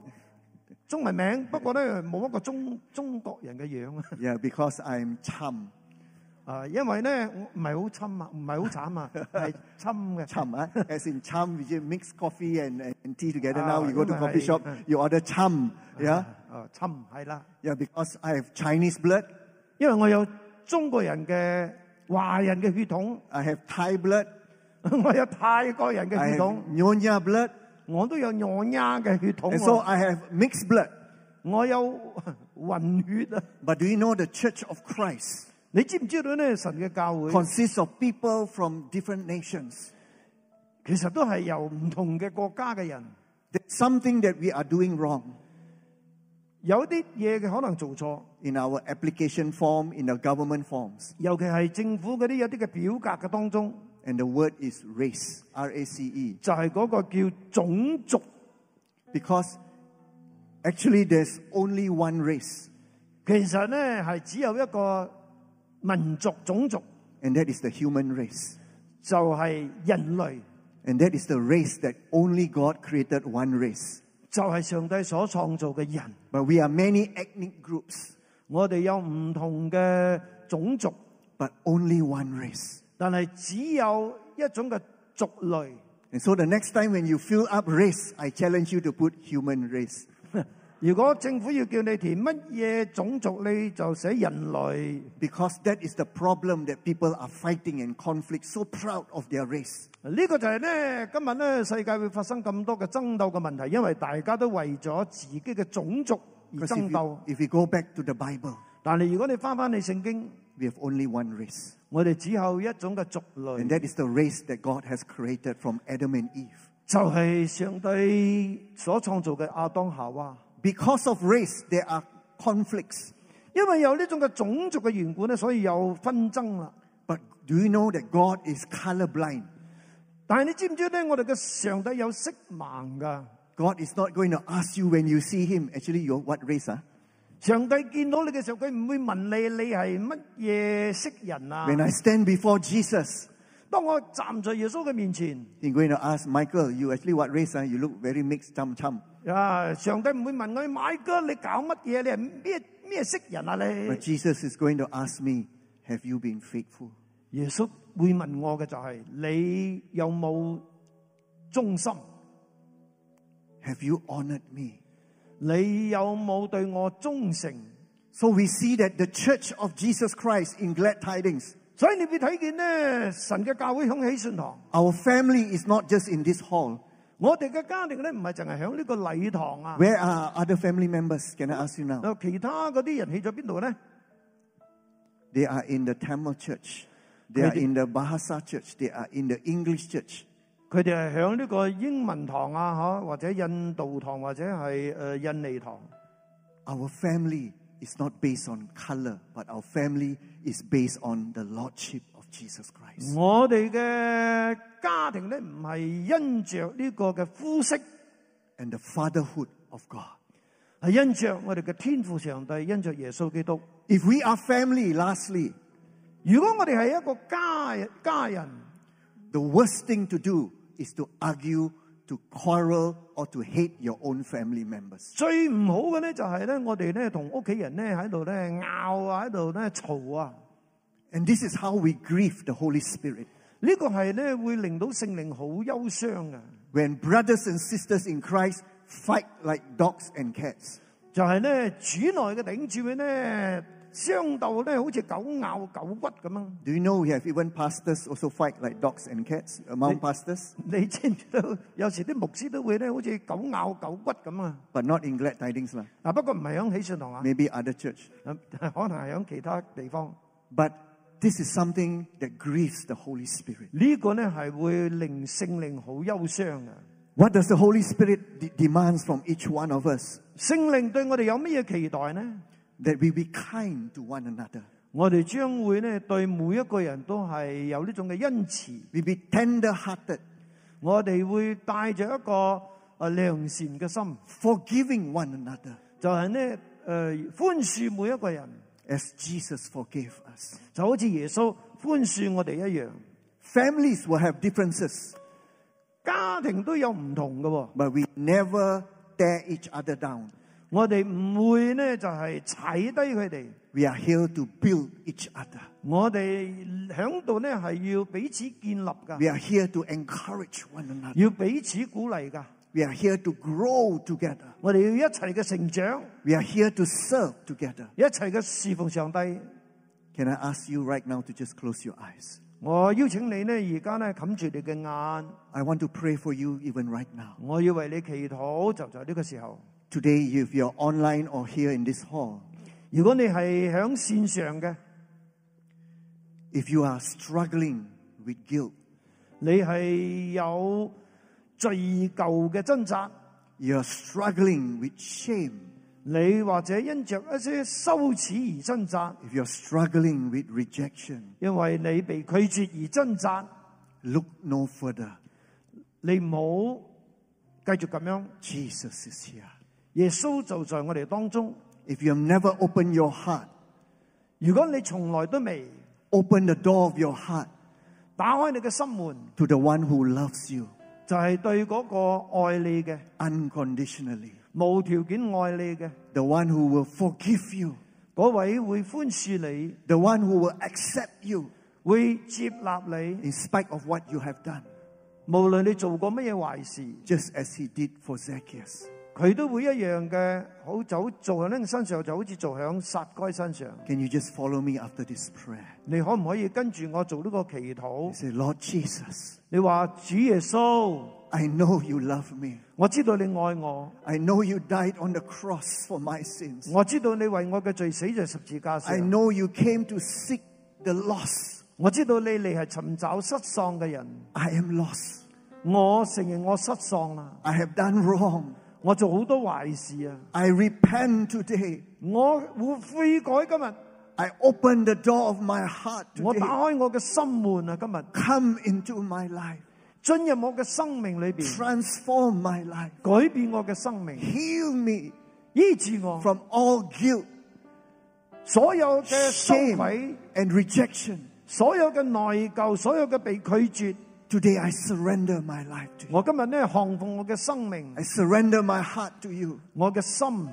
Speaker 2: 中文名，不過咧冇一個中中國人嘅樣啊！
Speaker 1: Yeah, because I'm Cham.
Speaker 2: 啊，因為咧我唔係好侵啊，唔係好慘啊，係侵嘅。
Speaker 1: Cham, huh? as in Cham, which is mix coffee and, and tea together.
Speaker 2: Ah,
Speaker 1: now you go to
Speaker 2: yeah,
Speaker 1: coffee
Speaker 2: I-
Speaker 1: shop,
Speaker 2: uh.
Speaker 1: you order Cham. Yeah?
Speaker 2: 啊，侵係啦，
Speaker 1: Yeah, because I have Chinese blood,
Speaker 2: 因為我有中國人嘅華人嘅血統，
Speaker 1: I have Thai blood,
Speaker 2: 我有泰國人嘅
Speaker 1: I
Speaker 2: 血
Speaker 1: have
Speaker 2: 統，
Speaker 1: Nyonya blood,
Speaker 2: 我都有我丫嘅血統
Speaker 1: and so
Speaker 2: 喎，
Speaker 1: I have mixed blood.
Speaker 2: 我有混血啊！
Speaker 1: But do you know the Church of Christ
Speaker 2: 你知唔知道咧？神嘅教會
Speaker 1: consists of people from different nations?
Speaker 2: 其實都係由唔同嘅國家嘅人，
Speaker 1: There's something that we are doing wrong.
Speaker 2: 有啲嘢嘅可能做錯，
Speaker 1: in our application form, in the government forms.
Speaker 2: 尤其係政府嗰啲有啲嘅表格嘅當中，
Speaker 1: And the word is race, R A C E.
Speaker 2: 就系、嗰个叫种族。
Speaker 1: Because actually there's only one race,
Speaker 2: 其实咧系只有一个民族种族，
Speaker 1: and that is the human race.
Speaker 2: 就系、人类，
Speaker 1: And that is the race that only God created one race.
Speaker 2: 就系、上帝所创造嘅人。
Speaker 1: But we are many ethnic groups,
Speaker 2: 我哋有唔同嘅种族，
Speaker 1: but only one race.
Speaker 2: 但係只有一種嘅族類。
Speaker 1: And so the next time when you fill up race, I challenge you to put human race.
Speaker 2: 如果政府要叫你填乜嘢種族，你就寫人類。
Speaker 1: Because that is the problem that people are fighting and conflict, so proud of their race.
Speaker 2: 呢個就係咧，今日咧世界會發生咁多嘅爭鬥嘅問題，因為大家都為咗自己嘅種族而
Speaker 1: Because
Speaker 2: 爭
Speaker 1: if
Speaker 2: 鬥
Speaker 1: we, if we go back to the Bible,
Speaker 2: 但係如果你翻翻你聖經，
Speaker 1: we have only one race.
Speaker 2: 我哋只有一种嘅族
Speaker 1: And
Speaker 2: 类，
Speaker 1: that is the race that God has created from Adam and Eve.
Speaker 2: 就系上帝所创造嘅亚当夏娃。
Speaker 1: Because of race, there are conflicts.
Speaker 2: 因为有呢种嘅种族嘅缘故咧，所以有纷争啦。
Speaker 1: But do you know that God is colorblind?
Speaker 2: 但系你知唔知咧？我哋嘅上帝有色盲噶。
Speaker 1: God is not going to ask you when you see him, actually, you're what race? Huh?
Speaker 2: 上帝見到你嘅時候，佢唔會問你你係乜嘢色人啊。
Speaker 1: When I stand before Jesus,
Speaker 2: 當我站在耶穌嘅面前，
Speaker 1: he's going to ask Michael, you actually what race? Huh? You look very mixed, chum chum.
Speaker 2: 啊，上帝唔會問我買哥你搞乜嘢？你係咩咩色人啊？
Speaker 1: But
Speaker 2: 你
Speaker 1: Jesus is going to ask me, have you been faithful?
Speaker 2: 耶穌會問我嘅就係、你有冇忠心？
Speaker 1: Have you honored me?
Speaker 2: 你有冇对我忠诚？
Speaker 1: So we see that the church of Jesus Christ in glad tidings,
Speaker 2: 所以你会睇见咧，神嘅教会响喜信堂，
Speaker 1: our family is not just in this hall.
Speaker 2: 我哋嘅家庭咧唔系净系响呢个礼堂啊。
Speaker 1: Where are other family members? Can I ask you now?
Speaker 2: 有其他嗰啲人去咗边度咧？
Speaker 1: They are in the Tamil church. They are
Speaker 2: Maybe-
Speaker 1: in the Bahasa church. They are in the English church.
Speaker 2: 佢哋係響呢個英文堂啊，嚇或者印度堂或者係誒、呃印尼堂。
Speaker 1: Our family is not based on color, but our family is based on the lordship of Jesus Christ.
Speaker 2: 我哋嘅家庭咧唔係因着呢個嘅膚色，
Speaker 1: and the fatherhood of God.
Speaker 2: 係因着我哋嘅天父上帝，因着耶穌基督。
Speaker 1: If we are family, lastly,
Speaker 2: 如果我哋係一個家家人，
Speaker 1: the worst thing to do is to argue, to quarrel, or to hate your own family members.
Speaker 2: 最唔好嘅咧就系咧，我哋咧同屋企人咧喺度咧拗啊，喺度咧嘈啊。
Speaker 1: And this is how we grieve the Holy Spirit.
Speaker 2: 呢、个系咧会令到圣灵好忧伤啊！
Speaker 1: When brothers and sisters in Christ fight like dogs and cats.
Speaker 2: 就系咧主内嘅顶住咧 相鬥咧，好似狗咬狗骨咁樣。
Speaker 1: Do you know we have even pastors also fight like dogs and cats among pastors?
Speaker 2: 你知唔知道？有時啲牧師都會咧，好似狗咬狗骨咁啊！
Speaker 1: But not in glad tidings. Lah.
Speaker 2: 啊，不過唔係響喜信堂啊，
Speaker 1: Maybe other church.
Speaker 2: 可能係響其他地方。
Speaker 1: But this is something that grieves the Holy Spirit.
Speaker 2: 呢、個咧係會令聖靈好憂傷嘅。
Speaker 1: What does the Holy Spirit de- demands from each one of us?
Speaker 2: 聖靈對我哋有乜嘢期待呢？
Speaker 1: That we be kind to one another.
Speaker 2: 我哋将会咧对每一个人都系有呢种嘅恩慈，
Speaker 1: We be tender-hearted,
Speaker 2: 我哋会带着一个诶良善嘅心，
Speaker 1: forgiving one another
Speaker 2: 就系咧诶宽恕每一个人，
Speaker 1: as Jesus forgave us.
Speaker 2: 就好似耶稣宽恕我哋一样。
Speaker 1: Families will have differences,
Speaker 2: 家庭都有唔同嘅喎，
Speaker 1: but we never tear each other down.
Speaker 2: 我哋唔會咧就係踩低佢哋，
Speaker 1: We are here to build each other.
Speaker 2: 我哋響度咧係要彼此建立噶
Speaker 1: We，are here to encourage one another.
Speaker 2: 要彼此鼓勵噶，
Speaker 1: We are here to grow together.
Speaker 2: 我哋要一齊嘅成長，
Speaker 1: We are here to serve together.
Speaker 2: 一齊嘅侍奉上帝。
Speaker 1: Can I ask you right now to just close your eyes?
Speaker 2: 我邀請你呢，而家咧冚住你嘅眼，
Speaker 1: I want to pray for you even right now.
Speaker 2: 我要為你祈禱，就在呢個時候。
Speaker 1: Today, if you're online or here in this hall,
Speaker 2: 如果你系响线上嘅，
Speaker 1: if you are struggling with guilt,
Speaker 2: 你系有罪疚嘅挣扎，
Speaker 1: you're struggling with shame,
Speaker 2: 你或者因着一些羞耻而挣扎，
Speaker 1: if you're struggling with rejection,
Speaker 2: 因为你被拒绝而挣扎，
Speaker 1: look no further.
Speaker 2: 你唔好继续咁样。
Speaker 1: Jesus is here.
Speaker 2: 耶稣就在我哋当中。
Speaker 1: If you have never opened your heart,
Speaker 2: 如果你从来都未
Speaker 1: open the door of your heart
Speaker 2: 打开你嘅心门，
Speaker 1: to the one who loves you
Speaker 2: 就系、对嗰个爱你嘅、
Speaker 1: unconditionally,
Speaker 2: 无条件爱你嘅
Speaker 1: the one who will forgive you,
Speaker 2: 嗰位会宽恕你、
Speaker 1: the one who will accept you
Speaker 2: 会接纳你，
Speaker 1: in spite of what you have done,
Speaker 2: 无论你做过乜嘢坏事，
Speaker 1: just as he did for Zacchaeus.
Speaker 2: 佢都會一樣嘅，好就好做喺你身上，就好似做喺撒該身上。
Speaker 1: Can you just follow me after this prayer?
Speaker 2: 你可唔可以跟住我做呢個祈禱？
Speaker 1: Say, Lord Jesus,
Speaker 2: 你話主耶穌，
Speaker 1: I know you love me.
Speaker 2: 我知道你愛我，
Speaker 1: I know you died on the cross for my sins.
Speaker 2: 我知道你為我嘅罪死在十字架上
Speaker 1: I，know you came to seek the lost.
Speaker 2: 我知道你嚟係尋找失喪嘅人。
Speaker 1: I am lost.
Speaker 2: 我承認我失喪啦，
Speaker 1: I have done wrong.
Speaker 2: 我做好多壞事啊！
Speaker 1: I repent today.
Speaker 2: 我會悔改今日，
Speaker 1: I open the door of my heart
Speaker 2: 我
Speaker 1: today.
Speaker 2: 打開我嘅心門啊！今日
Speaker 1: Come into my life.
Speaker 2: 進入我嘅生命裏邊，
Speaker 1: Transform my life.
Speaker 2: 改變我嘅生命，
Speaker 1: Heal me
Speaker 2: 醫治我
Speaker 1: from all guilt,
Speaker 2: 所有嘅羞
Speaker 1: shame,
Speaker 2: 愧，
Speaker 1: and rejection.
Speaker 2: 所有嘅內疚，所有嘅被拒絕。
Speaker 1: Today I surrender my life to you.
Speaker 2: 我今日咧降服我嘅生命，
Speaker 1: I surrender my heart to you.
Speaker 2: 我嘅心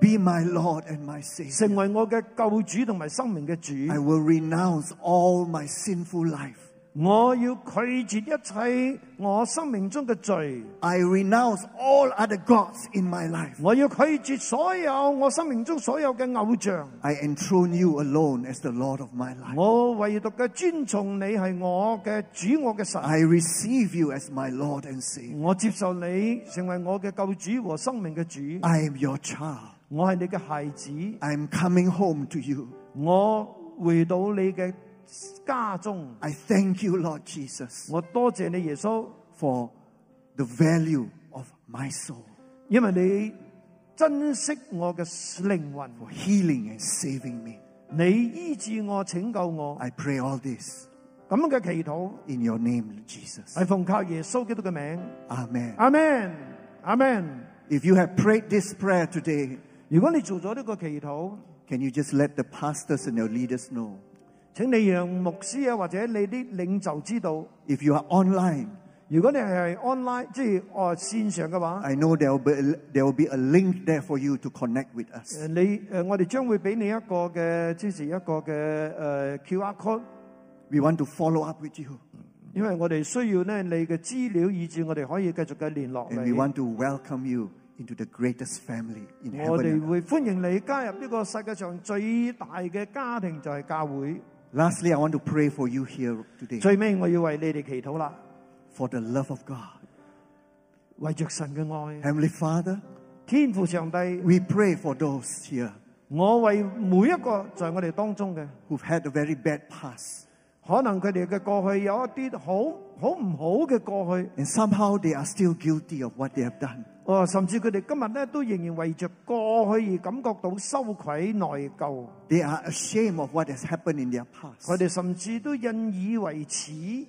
Speaker 1: Be my Lord and my Savior.
Speaker 2: 成为我嘅救主同埋生命嘅主。
Speaker 1: I will renounce all my sinful life.
Speaker 2: 我要拒绝一切我生命中嘅罪，
Speaker 1: I renounce all other gods in my life.
Speaker 2: 我要拒绝所有我生命中所有嘅偶像。
Speaker 1: I enthrone you alone as the Lord of my life.
Speaker 2: 我唯独嘅尊重你系我嘅主，我嘅神。
Speaker 1: I receive you as my Lord and Savior.
Speaker 2: 我接受你成为我嘅救主和生命嘅主。
Speaker 1: I am your child.
Speaker 2: 我系你嘅孩子，
Speaker 1: I am coming home to you.
Speaker 2: 我回到你嘅 家中。
Speaker 1: I thank you, Lord Jesus,
Speaker 2: 我多谢你耶稣，
Speaker 1: for the value of my soul,
Speaker 2: 因为你珍惜我嘅灵魂，
Speaker 1: for healing and saving me.
Speaker 2: 你医治我、拯救我。
Speaker 1: I pray all this
Speaker 2: 咁嘅祈祷
Speaker 1: in your name, Jesus.
Speaker 2: 系奉靠耶稣基督嘅名。
Speaker 1: Amen.
Speaker 2: 阿 man，阿 man。
Speaker 1: If you have prayed this prayer today,
Speaker 2: 如果你做咗呢个祈祷，
Speaker 1: can you just let the pastors and your leaders know?
Speaker 2: 請你讓牧師啊或者你啲領袖知道。
Speaker 1: If you are online,
Speaker 2: 如果你係 online，即係哦線上嘅話，
Speaker 1: I know there will be a, there will be a link there for you to connect with us.
Speaker 2: 誒你誒我哋將會俾你一個嘅，即係一個嘅誒 QR code，
Speaker 1: We want to follow up with you,
Speaker 2: 因為我哋需要咧你嘅資料，以致我哋可以繼續嘅聯絡
Speaker 1: and we
Speaker 2: 你。
Speaker 1: want to welcome you into the greatest family in
Speaker 2: 我
Speaker 1: heaven.
Speaker 2: 哋
Speaker 1: and earth.
Speaker 2: 會歡迎你加入呢個世界上最大嘅家庭，就係教會。
Speaker 1: Lastly, I want to pray for you here today
Speaker 2: 最尾我要为你哋祈祷啦，
Speaker 1: for the love of God.
Speaker 2: 为着神嘅爱，
Speaker 1: Heavenly Father,
Speaker 2: 天父上帝，
Speaker 1: we pray for those here
Speaker 2: 我为每一个在我哋当中嘅，
Speaker 1: who've had a very bad past,
Speaker 2: 可能佢哋嘅过去有一啲好好唔好嘅过去，
Speaker 1: and somehow they are still guilty of what they have done.
Speaker 2: 哦，甚至佢哋今日咧都仍然為着過去而感覺到羞愧內疚，
Speaker 1: They are ashamed of what has happened in their
Speaker 2: 佢
Speaker 1: past,
Speaker 2: 哋甚至都引以為恥，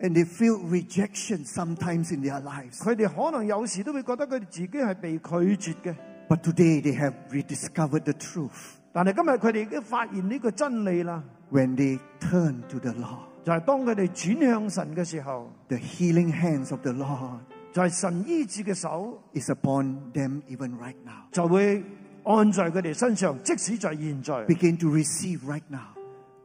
Speaker 1: and they feel rejection sometimes in their lives.
Speaker 2: 佢哋可能有時都會覺得佢哋自己係被拒絕嘅，
Speaker 1: But today they have rediscovered the truth
Speaker 2: 但係今日佢哋已經發現呢個真理啦，
Speaker 1: when they turn to the Lord.
Speaker 2: 就係當佢哋轉向神嘅時候，
Speaker 1: The healing hands of the Lord
Speaker 2: 就系神医治嘅手
Speaker 1: is upon them even right now.
Speaker 2: 就会按在佢哋身上，即使在现在
Speaker 1: Begin to receive right now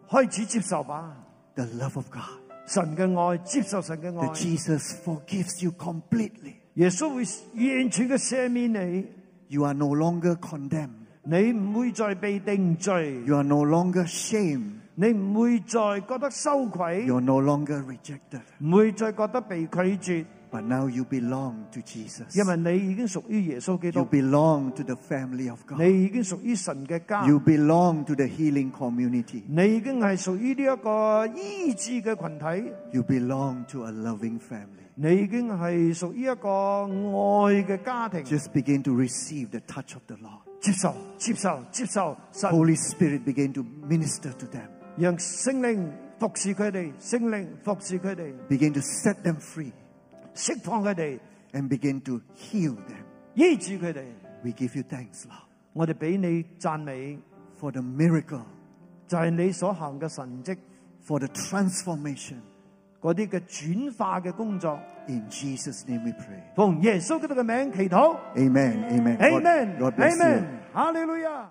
Speaker 2: 开始接受吧，
Speaker 1: the love of God.
Speaker 2: 神嘅爱，接受神嘅
Speaker 1: That
Speaker 2: 爱。
Speaker 1: Jesus forgives you completely.
Speaker 2: 耶稣会完全嘅赦免你，
Speaker 1: You are no longer condemned.
Speaker 2: 你唔会再被定罪，
Speaker 1: You are no longer shamed.
Speaker 2: 你唔会再觉得羞愧，
Speaker 1: You are no longer rejected.
Speaker 2: 唔会再觉得被拒绝。
Speaker 1: But now you belong to Jesus.
Speaker 2: 因为你已经属于耶稣基
Speaker 1: You
Speaker 2: 督，
Speaker 1: belong to the family of God.
Speaker 2: 你已经属于神嘅家，
Speaker 1: You belong to the healing community.
Speaker 2: 你已经系属于呢一个医治嘅群体，
Speaker 1: You belong to a loving family.
Speaker 2: 你已经系属于一个爱嘅家庭。
Speaker 1: Just begin to receive the touch of the Lord.
Speaker 2: 接受、接受、接受神，
Speaker 1: Holy Spirit begin to minister to them.
Speaker 2: 让圣灵服侍佢哋，圣灵服侍佢哋，
Speaker 1: Begin to set them free
Speaker 2: 释放佢哋，
Speaker 1: and begin to heal them.
Speaker 2: 医治佢哋。
Speaker 1: We give you thanks, Lord,
Speaker 2: 我哋俾你赞美，
Speaker 1: for the miracle,
Speaker 2: 就系你所行嘅神迹，
Speaker 1: for the transformation.
Speaker 2: 嗰啲嘅转化嘅工作。
Speaker 1: In Jesus' name we pray.
Speaker 2: 奉耶稣基督嘅名祈祷
Speaker 1: Amen. Amen.
Speaker 2: God-，Amen，
Speaker 1: God bless you.
Speaker 2: Amen，哈利路亚。